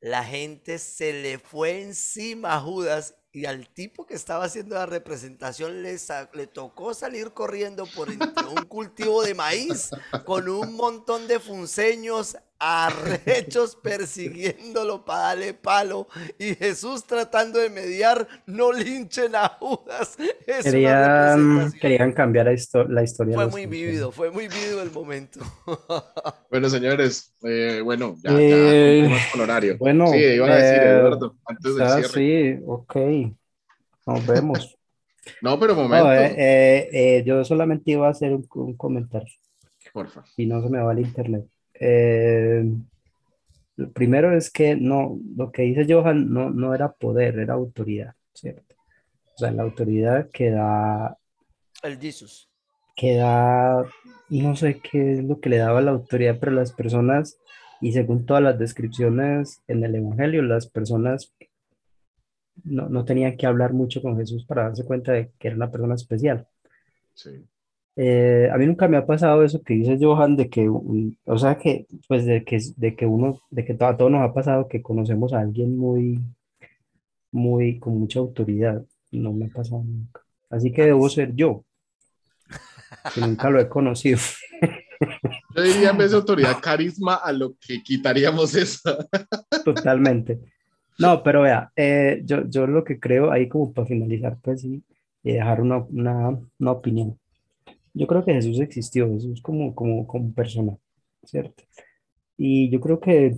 La gente se le fue encima a Judas y al tipo que estaba haciendo la representación le, sa- le tocó salir corriendo por entre un cultivo de maíz con un montón de funceños arrechos persiguiéndolo para darle palo y Jesús tratando de mediar, no linchen a Judas. Es Querían, querían cambiar la, histo- la historia. Fue muy vívido, fue muy vívido el momento. [laughs] Bueno, señores, eh, bueno, ya, ya Eh, con horario. bueno, sí, iba a decir eh, Eduardo, antes del Ah, cierre. sí, ok. Nos vemos. [laughs] No, pero No, momento, eh, eh, eh, yo solamente iba a hacer un, un comentario, porfa. si no se me va el internet. Eh, lo primero es que no, lo que dice Johan no, no era poder, era autoridad, ¿cierto? O sea, la autoridad que da, El Jesus. que da, no sé qué es lo que le daba la autoridad, pero las personas, y según todas las descripciones en el Evangelio, las personas no, no tenían que hablar mucho con Jesús para darse cuenta de que era una persona especial. Sí. Eh, a mí nunca me ha pasado eso que dice Johan de que, un- o sea, que, pues de que, de que uno, de que a todos nos ha pasado que conocemos a alguien muy, muy, con mucha autoridad. No me ha pasado nunca. Así que debo ser yo, que nunca lo he conocido. Yo diría en vez de autoridad, carisma, a lo que quitaríamos eso. Totalmente. No, pero vea, eh, yo, yo lo que creo ahí como para finalizar, pues sí, y dejar una, una, una opinión. Yo creo que Jesús existió, Jesús como, como, como persona, ¿cierto? Y yo creo que,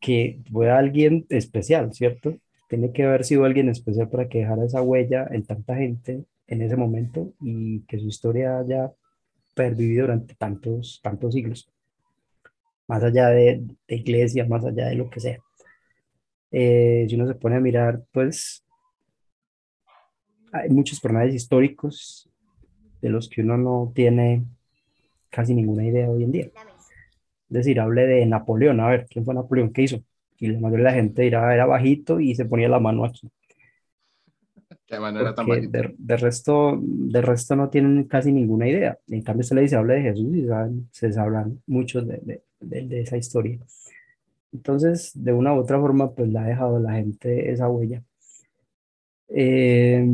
que fue alguien especial, ¿cierto? Tiene que haber sido alguien especial para que dejara esa huella en tanta gente en ese momento y que su historia haya pervivido durante tantos, tantos siglos, más allá de, de iglesia, más allá de lo que sea. Eh, si uno se pone a mirar, pues hay muchos personajes históricos de los que uno no tiene casi ninguna idea hoy en día. Es decir, hable de Napoleón, a ver, ¿quién fue Napoleón? ¿Qué hizo? Y la mayoría de la gente dirá, era bajito y se ponía la mano aquí. Que además no era tan de, de resto, de resto no tienen casi ninguna idea. En cambio, se le dice, habla de Jesús y saben, se sabrán muchos de- de- de esa historia. Entonces, de una u otra forma, pues la ha dejado la gente esa huella. Eh,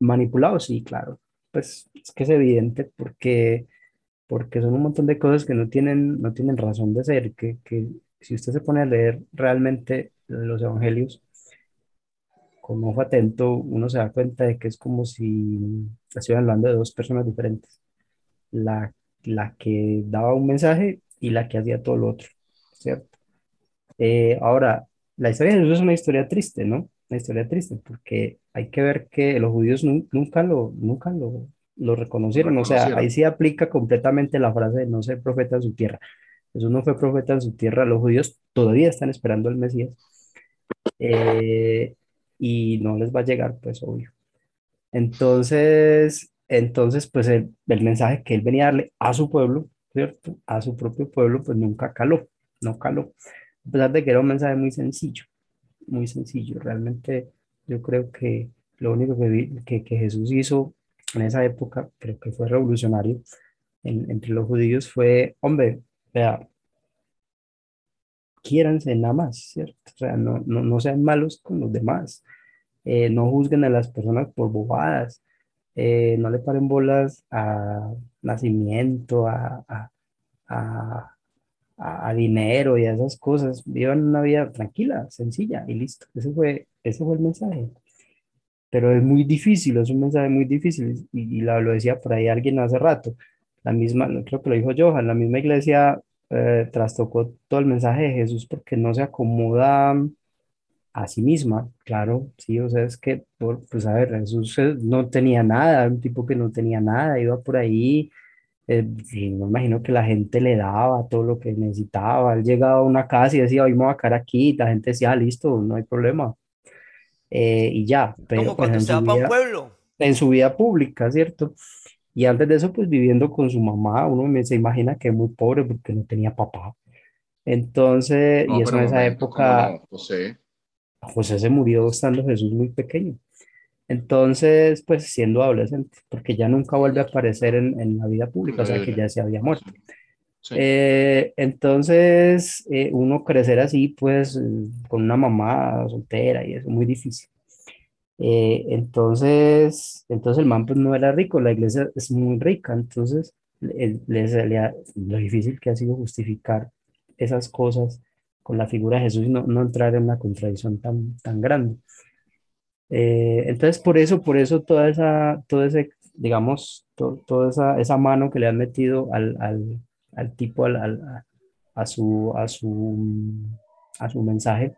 manipulado, sí, claro. Pues es que es evidente porque, porque son un montón de cosas que no tienen, no tienen razón de ser, que, que si usted se pone a leer realmente los evangelios, con ojo atento, uno se da cuenta de que es como si estuvieran hablando de dos personas diferentes. La, la que daba un mensaje y la que hacía todo lo otro, ¿cierto? Eh, ahora, la historia de Jesús es una historia triste, ¿no? Una historia triste, porque hay que ver que los judíos nun- nunca lo, nunca lo, lo reconocieron. O sea, ahí sí aplica completamente la frase de no ser profeta en su tierra. Jesús no fue profeta en su tierra, los judíos todavía están esperando al Mesías. Eh, y no les va a llegar, pues obvio. Entonces, entonces, pues el, el mensaje que él venía a darle a su pueblo, ¿cierto? A su propio pueblo, pues nunca caló, no caló. A pesar de que era un mensaje muy sencillo, muy sencillo. Realmente yo creo que lo único que, vi- que, Jesús hizo en esa época, creo que fue revolucionario en- entre los judíos, fue, hombre, vea, quiéranse nada más, ¿cierto? O sea, no, no, no sean malos con los demás, eh, no juzguen a las personas por bobadas, eh, no le paren bolas a nacimiento, a, a, a, dinero y a esas cosas, vivan una vida tranquila, sencilla y listo. Ese fue, ese fue el mensaje. Pero es muy difícil, es un mensaje muy difícil y, y la- lo decía por ahí alguien hace rato. La misma, creo que lo dijo Johan, la misma iglesia eh, trastocó todo el mensaje de Jesús porque no se acomoda a sí misma, claro, sí, o sea, es que, por- pues a ver, Jesús eh, no tenía nada, un tipo que no tenía nada, iba por ahí, eh, y me imagino que la gente le daba todo lo que necesitaba, él llegaba a una casa y decía, hoy me voy a quedar aquí, y la gente decía, "Ah, listo, no hay problema, eh, y ya, pero Como pues cuando su va para un vida, pueblo. en su vida pública, ¿cierto? Y antes de eso, pues viviendo con su mamá, uno me- se imagina que es muy pobre porque no tenía papá. Entonces, y No, eso pero en esa momento, ¿cómo época, no? José, José se murió estando Jesús muy pequeño. Entonces, pues siendo adolescente, porque ya nunca vuelve a aparecer en, en la vida pública, o sea que ya se había muerto. Sí. Eh, entonces, eh, uno crecer así, pues, eh, con una mamá soltera y eso, muy difícil. Eh, entonces, entonces el man pues no era rico, la iglesia es muy rica, entonces le, le lo difícil que ha sido justificar esas cosas con la figura de Jesús y no, no entrar en una contradicción tan, tan grande. Eh, entonces, por eso, por eso toda esa, todo ese, digamos, to- toda esa, esa mano que le han metido al, al, al tipo, al, al- a, su, a su, a su mensaje.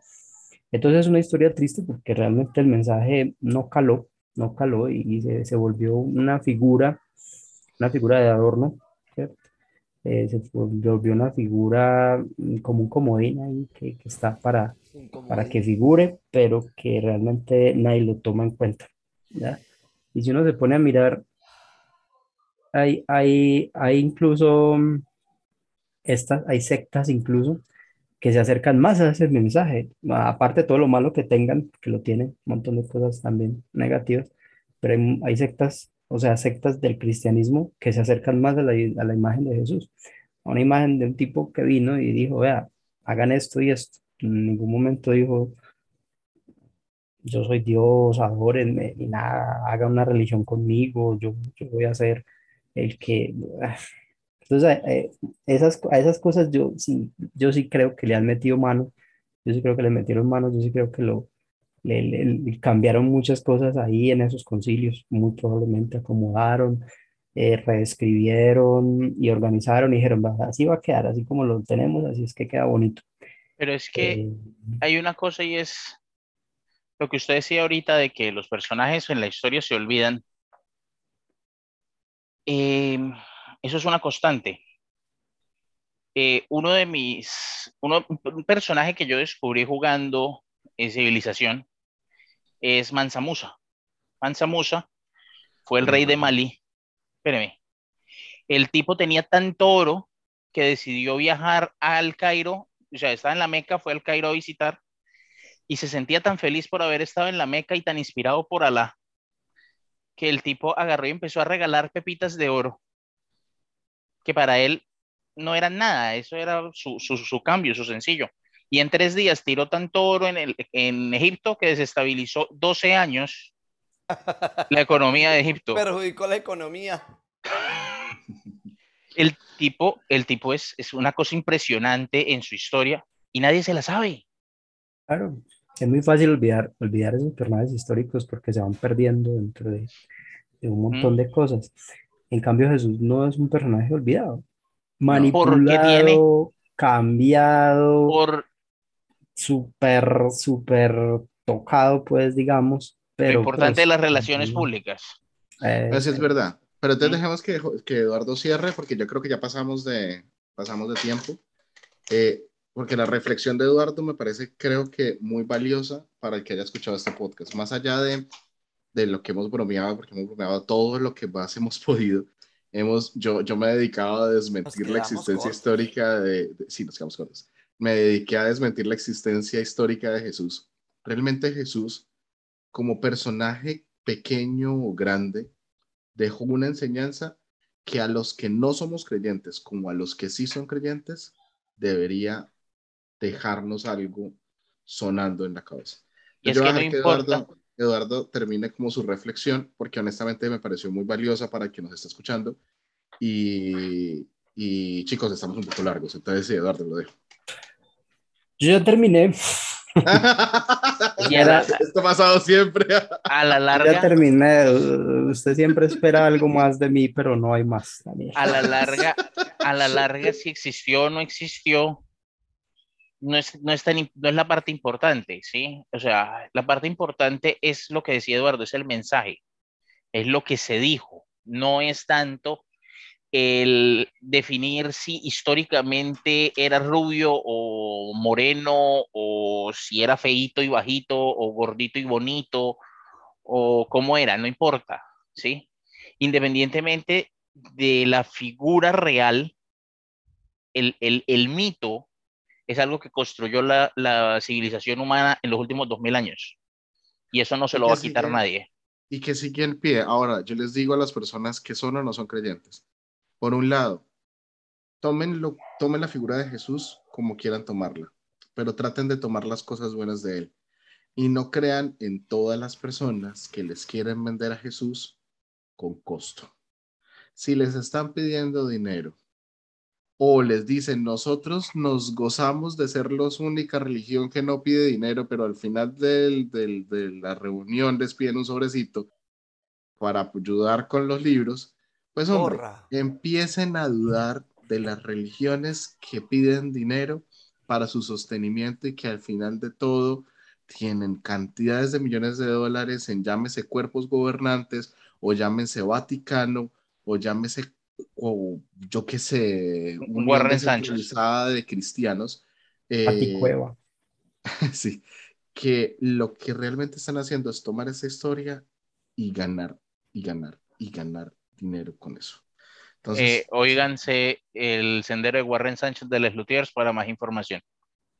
Entonces es una historia triste porque realmente el mensaje no caló, no caló y, y se, se volvió una figura, una figura de adorno. Eh, se volvió una figura mm, como un comodín ahí que, que está para, para que figure, pero que realmente nadie lo toma en cuenta, ¿ya? Y si uno se pone a mirar, hay, hay, hay incluso mm, estas, hay sectas incluso que se acercan más a ese mensaje, aparte de todo lo malo que tengan, que lo tienen, un montón de cosas también negativas, pero hay, hay sectas, o sea, sectas del cristianismo que se acercan más a la, a la imagen de Jesús, a una imagen de un tipo que vino y dijo, vea, hagan esto y esto. En ningún momento dijo, yo soy Dios, adórenme, ni nada, hagan una religión conmigo, yo, yo voy a ser el que... Entonces, eh, esas, a esas cosas yo sí, yo sí creo que le han metido mano, yo sí creo que le metieron mano, yo sí creo que lo, le, le- cambiaron muchas cosas ahí en esos concilios, muy probablemente acomodaron, eh, reescribieron y organizaron y dijeron, "Va, así va a quedar, así como lo tenemos, así es que queda bonito. Pero es que Eh, hay una cosa y es lo que usted decía ahorita de que los personajes en la historia se olvidan. Eh, eso es una constante. Eh, uno de mis, uno, un personaje que yo descubrí jugando en Civilización es Mansa Musa. Mansa Musa fue el rey de Malí. Espéreme. El tipo tenía tanto oro que decidió viajar al Cairo, o sea, estaba en la Meca, fue al Cairo a visitar y se sentía tan feliz por haber estado en la Meca y tan inspirado por Alá que el tipo agarró y empezó a regalar pepitas de oro que para él no eran nada, eso era su, su, su cambio, su sencillo. Y en tres días tiró tanto oro en, el, en Egipto que desestabilizó 12 años [laughs] la economía de Egipto. Perjudicó la economía. [laughs] El tipo, el tipo es, es una cosa impresionante en su historia y nadie se la sabe. Claro, es muy fácil olvidar, olvidar esos personajes históricos porque se van perdiendo dentro de, de un montón Mm. de cosas. En cambio, Jesús no es un personaje olvidado, Porque tiene- manipulado, cambiado, Por súper, súper tocado, pues, digamos, lo pero importante de pues, las relaciones públicas. eh, Eso es verdad. Pero entonces Mm. dejemos que, que Eduardo cierre, porque yo creo que ya pasamos de, pasamos de tiempo. Eh, porque la reflexión de Eduardo me parece, creo que muy valiosa para el que haya escuchado este podcast. Más allá de, de lo que hemos bromeado, porque hemos bromeado todo lo que más hemos [laughs] podido. Hemos, yo, yo me he dedicado a desmentir la existencia cortos. histórica de, de- Sí, nos quedamos cortos. Me dediqué a desmentir la existencia histórica de Jesús. Realmente Jesús, como personaje pequeño o grande, dejó una enseñanza que a los que no somos creyentes, como a los que sí son creyentes, debería dejarnos algo sonando en la cabeza. Y es Yo que no que. Eduardo, Eduardo termine como su reflexión, porque honestamente me pareció muy valiosa para quien nos está escuchando. Y, Y chicos, estamos un poco largos, entonces sí, Eduardo, lo dejo. Yo ya terminé. Y a la, Esto ha pasado siempre. a la Ya larga, terminé. Usted siempre espera algo más de mí, pero no hay más, Daniel. a la [laughs] larga, a la larga, si existió o no existió, no es, no, es tan, no es la parte importante, ¿sí? O sea, la parte importante es lo que decía Eduardo, es el mensaje, es lo que se dijo, no es tanto el definir si históricamente era rubio o moreno, o si era feíto y bajito, o gordito y bonito, o cómo era, no importa, ¿sí? Independientemente de la figura real, el, el, el mito es algo que construyó la, la civilización humana en los últimos dos mil años. Y eso no se lo va a quitar sigue- nadie. y que sigue en pie. Ahora, yo les digo a las personas que son o no son creyentes. Por un lado, tomen, lo, tomen la figura de Jesús como quieran tomarla, pero traten de tomar las cosas buenas de él. Y no crean en todas las personas que les quieren vender a Jesús con costo. Si les están pidiendo dinero o les dicen, nosotros nos gozamos de ser la única religión que no pide dinero, pero al final del- del- de la reunión les piden un sobrecito para ayudar con los libros, pues hombre, Porra. empiecen a dudar de las religiones que piden dinero para su sostenimiento y que al final de todo tienen cantidades de millones de dólares en llámese cuerpos gobernantes o llámese Vaticano o llámese o yo qué sé, unión Warren Sánchez. descentralizada de cristianos. eh, [laughs] sí, que lo que realmente están haciendo es tomar esa historia y ganar, y ganar, y ganar dinero con eso. Entonces, Eh, óiganse el sendero de Warren Sánchez de Les Luthiers para más información.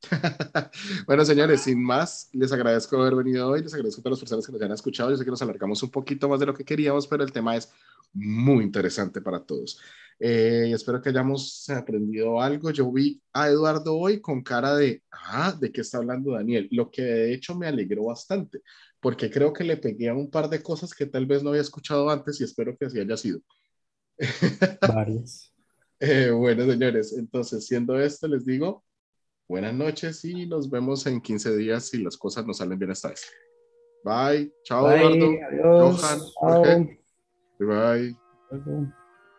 [laughs] bueno, señores, sin más, les agradezco haber venido hoy, les agradezco a todas las personas que nos hayan escuchado. Yo sé que nos alargamos un poquito más de lo que queríamos, pero el tema es muy interesante para todos. Eh, espero que hayamos aprendido algo. Yo vi a Eduardo hoy con cara de, ah, ¿de qué está hablando Daniel? Lo que de hecho me alegró bastante, porque creo que le pegué a un par de cosas que tal vez no había escuchado antes y espero que así haya sido. [laughs] Varias. Eh, bueno, señores, entonces siendo esto, les digo buenas noches y nos vemos en 15 días si las cosas nos salen bien esta vez. Bye, chao Bye, Eduardo, adiós. Johan. Jorge. bye. Luego.